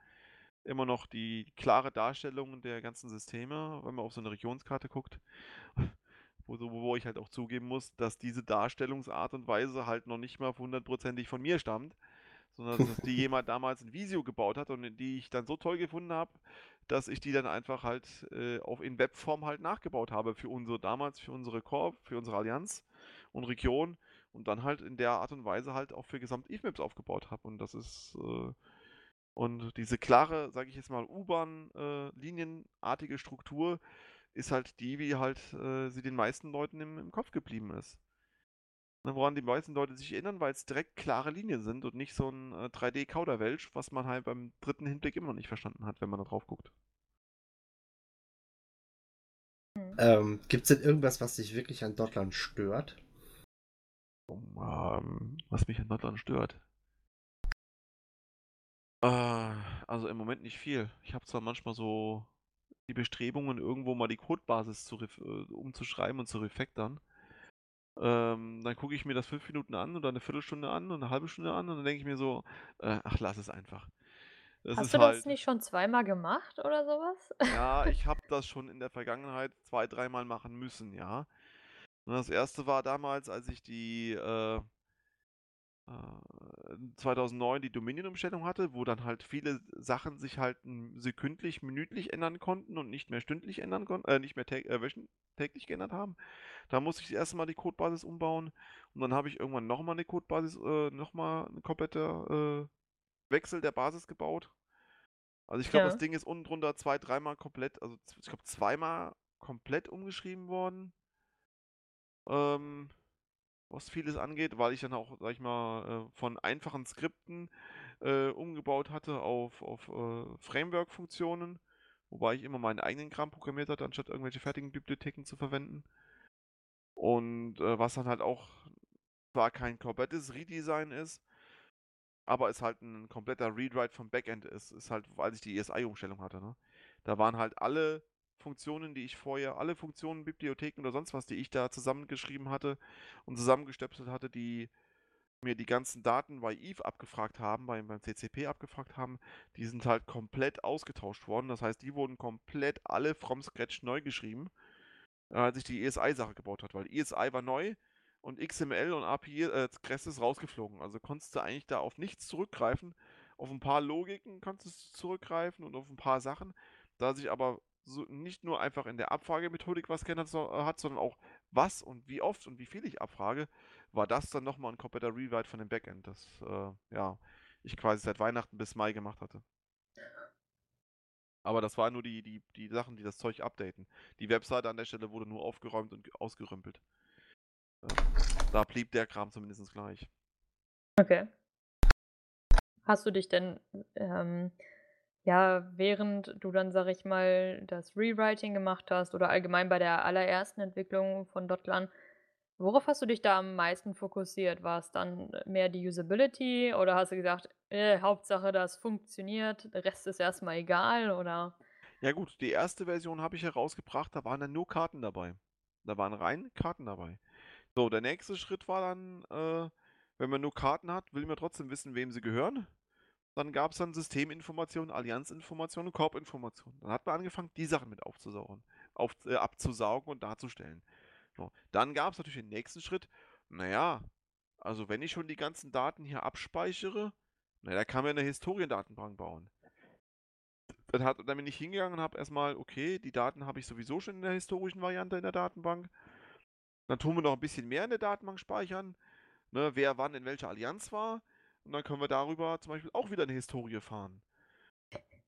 immer noch die klare Darstellung der ganzen Systeme, wenn man auf so eine Regionskarte guckt, wo, wo ich halt auch zugeben muss, dass diese Darstellungsart und Weise halt noch nicht mal hundertprozentig von mir stammt, sondern dass die jemand damals ein Visio gebaut hat und die ich dann so toll gefunden habe, dass ich die dann einfach halt äh, auf in Webform halt nachgebaut habe für unsere damals, für unsere Core, für unsere Allianz und Region und dann halt in der Art und Weise halt auch für gesamt EVMAPs aufgebaut habe. Und das ist äh, und diese klare, sage ich jetzt mal, U-Bahn-linienartige äh, Struktur ist halt die, wie halt äh, sie den meisten Leuten im, im Kopf geblieben ist. Ne, woran die meisten Leute sich erinnern, weil es direkt klare Linien sind und nicht so ein äh, 3D-Kauderwelsch, was man halt beim dritten Hinblick immer noch nicht verstanden hat, wenn man da drauf guckt. Ähm, Gibt es denn irgendwas, was dich wirklich an Dottland stört? Um, ähm, was mich an Nordland stört. Äh, also im Moment nicht viel. Ich habe zwar manchmal so die Bestrebungen, irgendwo mal die Codebasis zu äh, umzuschreiben und zu refactern. Ähm, dann gucke ich mir das fünf Minuten an oder eine Viertelstunde an und eine halbe Stunde an und dann denke ich mir so, äh, ach, lass es einfach. Das Hast du halt, das nicht schon zweimal gemacht oder sowas? Ja, ich habe das schon in der Vergangenheit zwei, dreimal machen müssen, ja. Und das erste war damals, als ich die äh, 2009 äh, die Dominion-Umstellung hatte, wo dann halt viele Sachen sich halt sekündlich, minütlich ändern konnten und nicht mehr stündlich ändern konnten, äh, nicht mehr äh, täglich geändert haben. Da musste ich das erste Mal die Codebasis umbauen und dann habe ich irgendwann nochmal eine Codebasis, äh, nochmal eine komplette äh, Wechsel der Basis gebaut. Also ich glaube, ja. das Ding ist unten drunter zwei, dreimal komplett, also ich glaube zweimal komplett umgeschrieben worden ähm, was vieles angeht, weil ich dann auch, sag ich mal, äh, von einfachen Skripten äh, umgebaut hatte auf, auf äh, Framework-Funktionen, wobei ich immer meinen eigenen Kram programmiert hatte, anstatt irgendwelche fertigen Bibliotheken zu verwenden. Und äh, was dann halt auch zwar kein komplettes Redesign ist, aber es halt ein kompletter Rewrite vom Backend ist, ist halt, als ich die ESI-Umstellung hatte. Ne? Da waren halt alle Funktionen, die ich vorher, alle Funktionen, Bibliotheken oder sonst was, die ich da zusammengeschrieben hatte und zusammengestöpselt hatte, die mir die ganzen Daten bei Eve abgefragt haben, beim, beim CCP abgefragt haben, die sind halt komplett ausgetauscht worden. Das heißt, die wurden komplett alle from scratch neu geschrieben, äh, als ich die ESI-Sache gebaut hat, weil ESI war neu und XML und API, äh, Rest ist rausgeflogen. Also konntest du eigentlich da auf nichts zurückgreifen. Auf ein paar Logiken konntest du zurückgreifen und auf ein paar Sachen. Da sich aber so nicht nur einfach in der Abfragemethodik was geändert äh, hat, sondern auch was und wie oft und wie viel ich abfrage, war das dann nochmal ein kompletter Rewrite von dem Backend, das äh, ja, ich quasi seit Weihnachten bis Mai gemacht hatte. Aber das waren nur die, die, die Sachen, die das Zeug updaten. Die Webseite an der Stelle wurde nur aufgeräumt und ausgerümpelt. Äh, da blieb der Kram zumindest gleich. Okay. Hast du dich denn ähm, ja, während du dann, sage ich mal, das Rewriting gemacht hast oder allgemein bei der allerersten Entwicklung von Dotlan, worauf hast du dich da am meisten fokussiert? War es dann mehr die Usability oder hast du gesagt, äh, Hauptsache das funktioniert, der Rest ist erstmal egal oder? Ja gut, die erste Version habe ich herausgebracht, da waren dann nur Karten dabei. Da waren rein Karten dabei. So, der nächste Schritt war dann, äh, wenn man nur Karten hat, will man trotzdem wissen, wem sie gehören. Dann gab es dann Systeminformationen, Allianzinformationen und Korbinformationen. Dann hat man angefangen, die Sachen mit aufzusaugen, auf, äh, abzusaugen und darzustellen. So. Dann gab es natürlich den nächsten Schritt. Naja, also wenn ich schon die ganzen Daten hier abspeichere, naja, da kann man eine Historiendatenbank bauen. Dann, hat, dann bin ich hingegangen und habe erstmal, okay, die Daten habe ich sowieso schon in der historischen Variante in der Datenbank. Dann tun wir noch ein bisschen mehr in der Datenbank speichern. Ne, wer wann in welcher Allianz war. Und dann können wir darüber zum Beispiel auch wieder eine Historie fahren.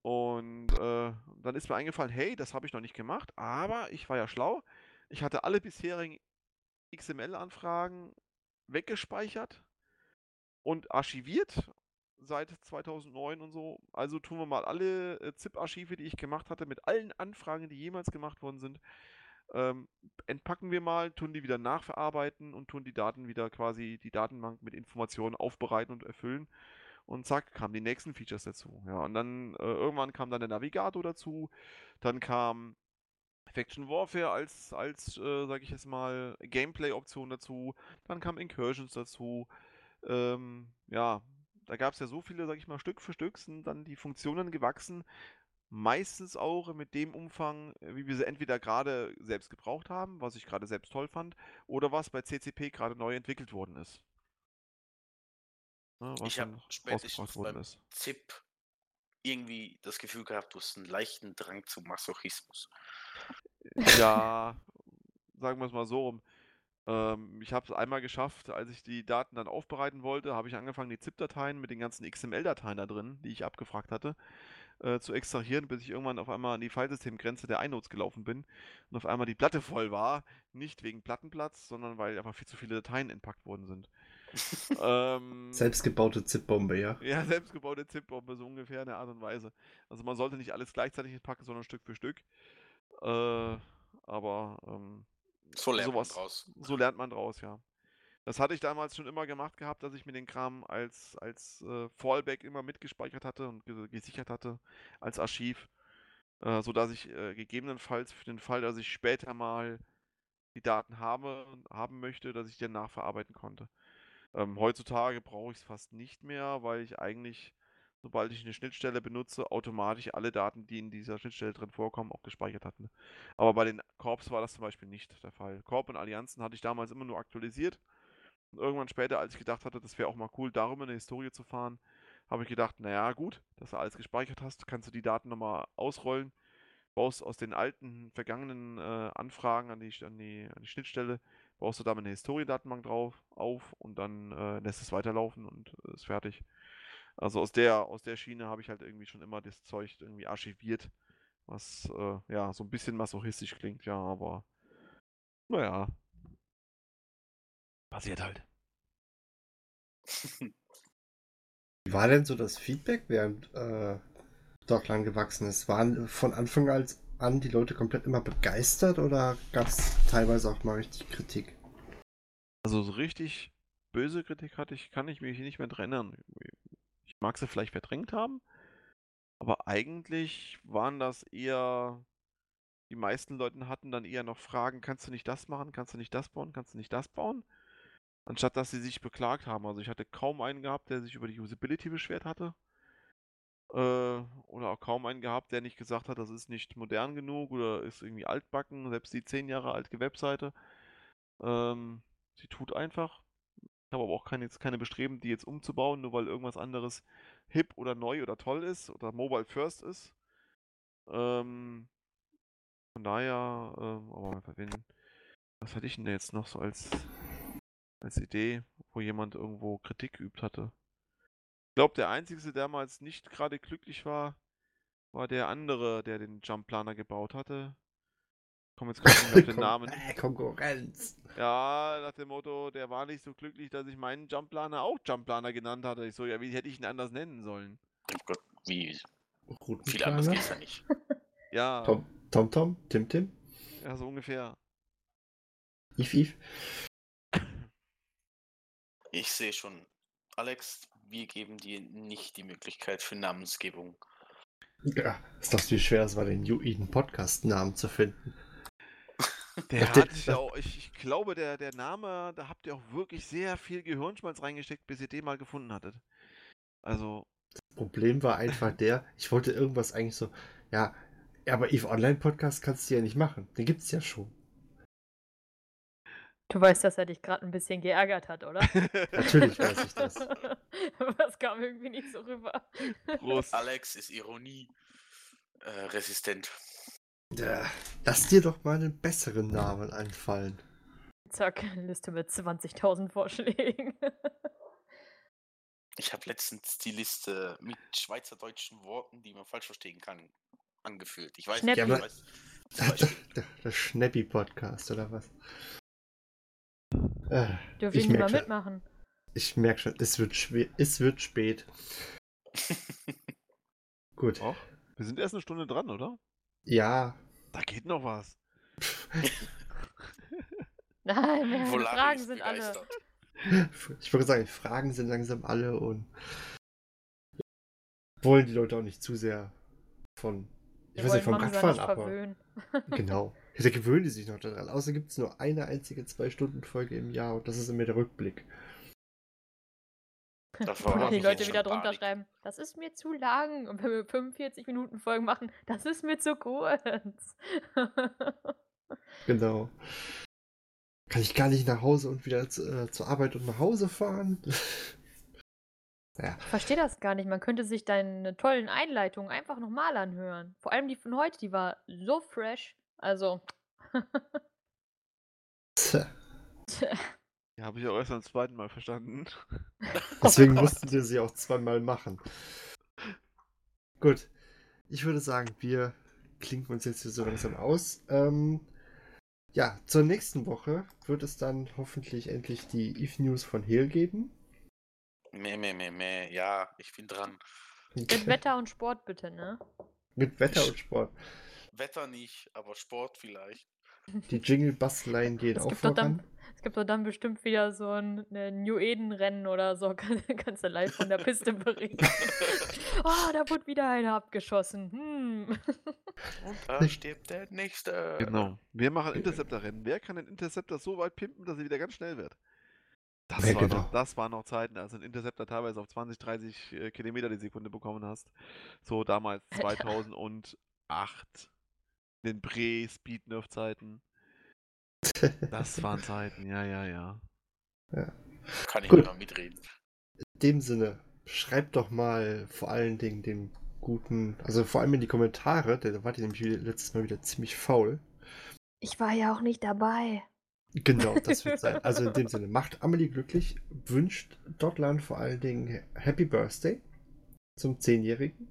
Und äh, dann ist mir eingefallen, hey, das habe ich noch nicht gemacht, aber ich war ja schlau. Ich hatte alle bisherigen XML-Anfragen weggespeichert und archiviert seit 2009 und so. Also tun wir mal alle äh, ZIP-Archive, die ich gemacht hatte, mit allen Anfragen, die jemals gemacht worden sind, ähm, entpacken wir mal, tun die wieder nachverarbeiten und tun die Daten wieder quasi, die Datenbank mit Informationen aufbereiten und erfüllen. Und zack, kamen die nächsten Features dazu. Ja, und dann äh, irgendwann kam dann der Navigator dazu. Dann kam Faction Warfare als, als äh, sag ich jetzt mal, Gameplay-Option dazu. Dann kam Incursions dazu. Ähm, ja, da gab es ja so viele, sag ich mal, Stück für Stück sind dann die Funktionen gewachsen, meistens auch mit dem Umfang, äh, wie wir sie entweder gerade selbst gebraucht haben, was ich gerade selbst toll fand, oder was bei CCP gerade neu entwickelt worden ist. Ne, ich habe spätestens beim ist. ZIP irgendwie das Gefühl gehabt, du hast einen leichten Drang zum Masochismus. Ja, sagen wir es mal so rum. Ähm, ich habe es einmal geschafft, als ich die Daten dann aufbereiten wollte, habe ich angefangen, die ZIP-Dateien mit den ganzen XML-Dateien da drin, die ich abgefragt hatte, äh, zu extrahieren, bis ich irgendwann auf einmal an die Filesystemgrenze der iNodes gelaufen bin und auf einmal die Platte voll war. Nicht wegen Plattenplatz, sondern weil einfach viel zu viele Dateien entpackt worden sind. ähm, selbstgebaute ZIP-Bombe, ja. Ja, selbstgebaute ZIP-Bombe, so ungefähr in der Art und Weise. Also man sollte nicht alles gleichzeitig entpacken, sondern Stück für Stück. Äh, aber ähm, so lernt sowas, man draus. So lernt man draus, ja. Das hatte ich damals schon immer gemacht gehabt, dass ich mir den Kram als, als äh, Fallback immer mitgespeichert hatte und ge gesichert hatte als Archiv, äh, sodass ich äh, gegebenenfalls für den Fall, dass ich später mal die Daten habe, haben möchte, dass ich die nachverarbeiten konnte. Ähm, heutzutage brauche ich es fast nicht mehr, weil ich eigentlich, sobald ich eine Schnittstelle benutze, automatisch alle Daten, die in dieser Schnittstelle drin vorkommen, auch gespeichert hatte. Aber bei den Korps war das zum Beispiel nicht der Fall. Korb und Allianzen hatte ich damals immer nur aktualisiert und irgendwann später, als ich gedacht hatte, das wäre auch mal cool, darüber eine Historie zu fahren, habe ich gedacht, naja, gut, dass du alles gespeichert hast, kannst du die Daten nochmal ausrollen, baust aus den alten, vergangenen äh, Anfragen an die, an, die, an die Schnittstelle, baust du da mal eine Historiendatenbank drauf auf und dann äh, lässt es weiterlaufen und äh, ist fertig. Also aus der, aus der Schiene habe ich halt irgendwie schon immer das Zeug irgendwie archiviert, was äh, ja so ein bisschen masochistisch klingt, ja, aber naja, Passiert halt. Wie war denn so das Feedback, während äh, Dogland gewachsen ist? Waren von Anfang an die Leute komplett immer begeistert oder gab es teilweise auch mal richtig Kritik? Also so richtig böse Kritik hatte ich, kann ich mich nicht mehr dran erinnern. Ich mag sie vielleicht verdrängt haben, aber eigentlich waren das eher, die meisten Leute hatten dann eher noch Fragen, kannst du nicht das machen, kannst du nicht das bauen, kannst du nicht das bauen? Anstatt dass sie sich beklagt haben. Also ich hatte kaum einen gehabt, der sich über die Usability beschwert hatte. Äh, oder auch kaum einen gehabt, der nicht gesagt hat, das ist nicht modern genug oder ist irgendwie altbacken, selbst die zehn Jahre alte Webseite. Ähm, sie tut einfach. Ich habe aber auch keine, jetzt keine Bestreben, die jetzt umzubauen, nur weil irgendwas anderes hip oder neu oder toll ist oder mobile first ist. Ähm, von daher, ähm, aber wen, was hatte ich denn jetzt noch so als, als Idee, wo jemand irgendwo Kritik geübt hatte? Ich glaube, der Einzige, der damals nicht gerade glücklich war, war der andere, der den Jump Planer gebaut hatte. Ich komme jetzt gerade nicht auf den Namen. Äh, Konkurrenz. Ja, nach dem Motto, der war nicht so glücklich, dass ich meinen Jump Planer auch Jump Planer genannt hatte. Ich so, ja, wie hätte ich ihn anders nennen sollen? Oh Gott, wie viel anders geht's ja nicht. Ja, Tom, Tom, Tom, Tim, Tim, ja so ungefähr. If, If. Ich sehe schon, Alex, wir geben dir nicht die Möglichkeit für Namensgebung. Ja, ist doch wie schwer es war, den New Eden Podcast-Namen zu finden. Der hat sich ja auch, ich, ich glaube, der, der Name, da habt ihr auch wirklich sehr viel Gehirnschmalz reingesteckt, bis ihr den mal gefunden hattet. Also, Problem war einfach der, ich wollte irgendwas eigentlich so, ja, aber Eve Online Podcast kannst du ja nicht machen. Den gibt's ja schon. Du weißt, dass er dich gerade ein bisschen geärgert hat, oder? Natürlich weiß ich das. Aber es kam irgendwie nicht so rüber. Prost. Alex ist Ironie äh, resistent. Ja, lass dir doch mal einen besseren Namen einfallen. Zack, Liste mit 20.000 Vorschlägen. Ich habe letztens die Liste mit schweizerdeutschen Worten, die man falsch verstehen kann, angeführt. Ich weiß Schnäppi. nicht, Ja, ich weiß. Der, der Schnappi Podcast oder was? Äh, Dürfen ich mal merke schon, mitmachen. ich merk schon, es wird, schwer, es wird spät. Gut. Och, wir sind erst eine Stunde dran, oder? Ja, Da geht noch was. Nein, mehr Fragen sind alle. begeistert. ich würde sagen, Fragen sind langsam alle und wollen die Leute auch nicht zu sehr von, ich Wir weiß nicht, vom Radfahren abhauen. Genau. Gewöhnen die sich noch daran. Außer gibt es nur eine einzige Zwei-Stunden-Folge im Jahr und das ist immer der Rückblick. Davor Wo hab die Leute wieder drunter Panik. schreiben, das ist mir zu lang. Und wenn wir 45 Minuten Folgen machen, das ist mir zu kurz. Genau. Kann ich gar nicht nach Hause und wieder zu, äh, zur Arbeit und nach Hause fahren? ja, Ich verstehe das gar nicht. Man könnte sich deine tollen Einleitungen einfach nochmal anhören. Vor allem die von heute, die war so fresh. Also. tja, Die habe ich auch erst beim zweiten Mal verstanden. deswegen mussten wir sie auch zweimal machen. Gut. Ich würde sagen, wir klinken uns jetzt hier so langsam aus. Ähm, ja, zur nächsten Woche wird es dann hoffentlich endlich die Eve News von Hehl geben. Meh, meh, meh, meh. Ja, ich bin dran. Mit Wetter und Sport bitte, ne? Mit Wetter und Sport. Wetter nicht, aber Sport vielleicht. Die Jingle-Basteleien gehen Es auch gibt, voran. dann, es gibt doch dann bestimmt wieder so ein ne New Eden-Rennen oder so. Kann- Kannst du live von der Piste berichten. oh, da wurde wieder einer abgeschossen. Hm. Und da stirbt der Nächste. Genau. Wir machen Interceptor-Rennen. Wer kann den Interceptor so weit pimpen, dass er wieder ganz schnell wird? Das, Ja, war genau. noch, das waren noch Zeiten, als du einen Interceptor teilweise auf 20, 30 äh, Kilometer die Sekunde bekommen hast. So damals Alter. 2008. In den Pre-Speed-Nerf-Zeiten. Das waren Zeiten, ja, ja, ja. Kann ich Gut. noch mitreden. In dem Sinne, schreibt doch mal vor allen Dingen den guten, also vor allem in die Kommentare, denn da wart ihr nämlich letztes Mal wieder ziemlich faul. Ich war ja auch nicht dabei. Genau, das wird sein. Also in dem Sinne, macht Amelie glücklich, wünscht Dotland vor allen Dingen Happy Birthday zum Zehnjährigen.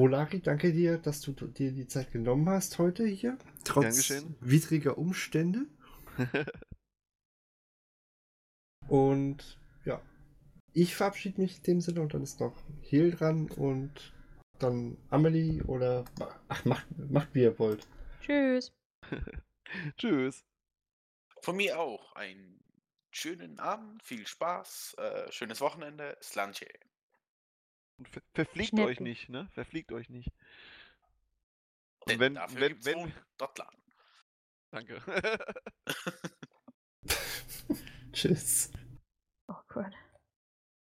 Volari, danke dir, dass du dir die Zeit genommen hast heute hier, trotz widriger Umstände. Und ja, ich verabschiede mich in dem Sinne und dann ist noch Heal dran und dann Amelie oder. Ach, macht, macht wie ihr wollt. Tschüss. Tschüss. Von mir auch einen schönen Abend, viel Spaß, äh, schönes Wochenende, Slanche. Und ver verfliegt Schnippen. euch nicht, ne? Verfliegt euch nicht. Und Denn wenn, dafür wenn, gibt's wenn, Dotlan. danke. Tschüss. Oh Gott.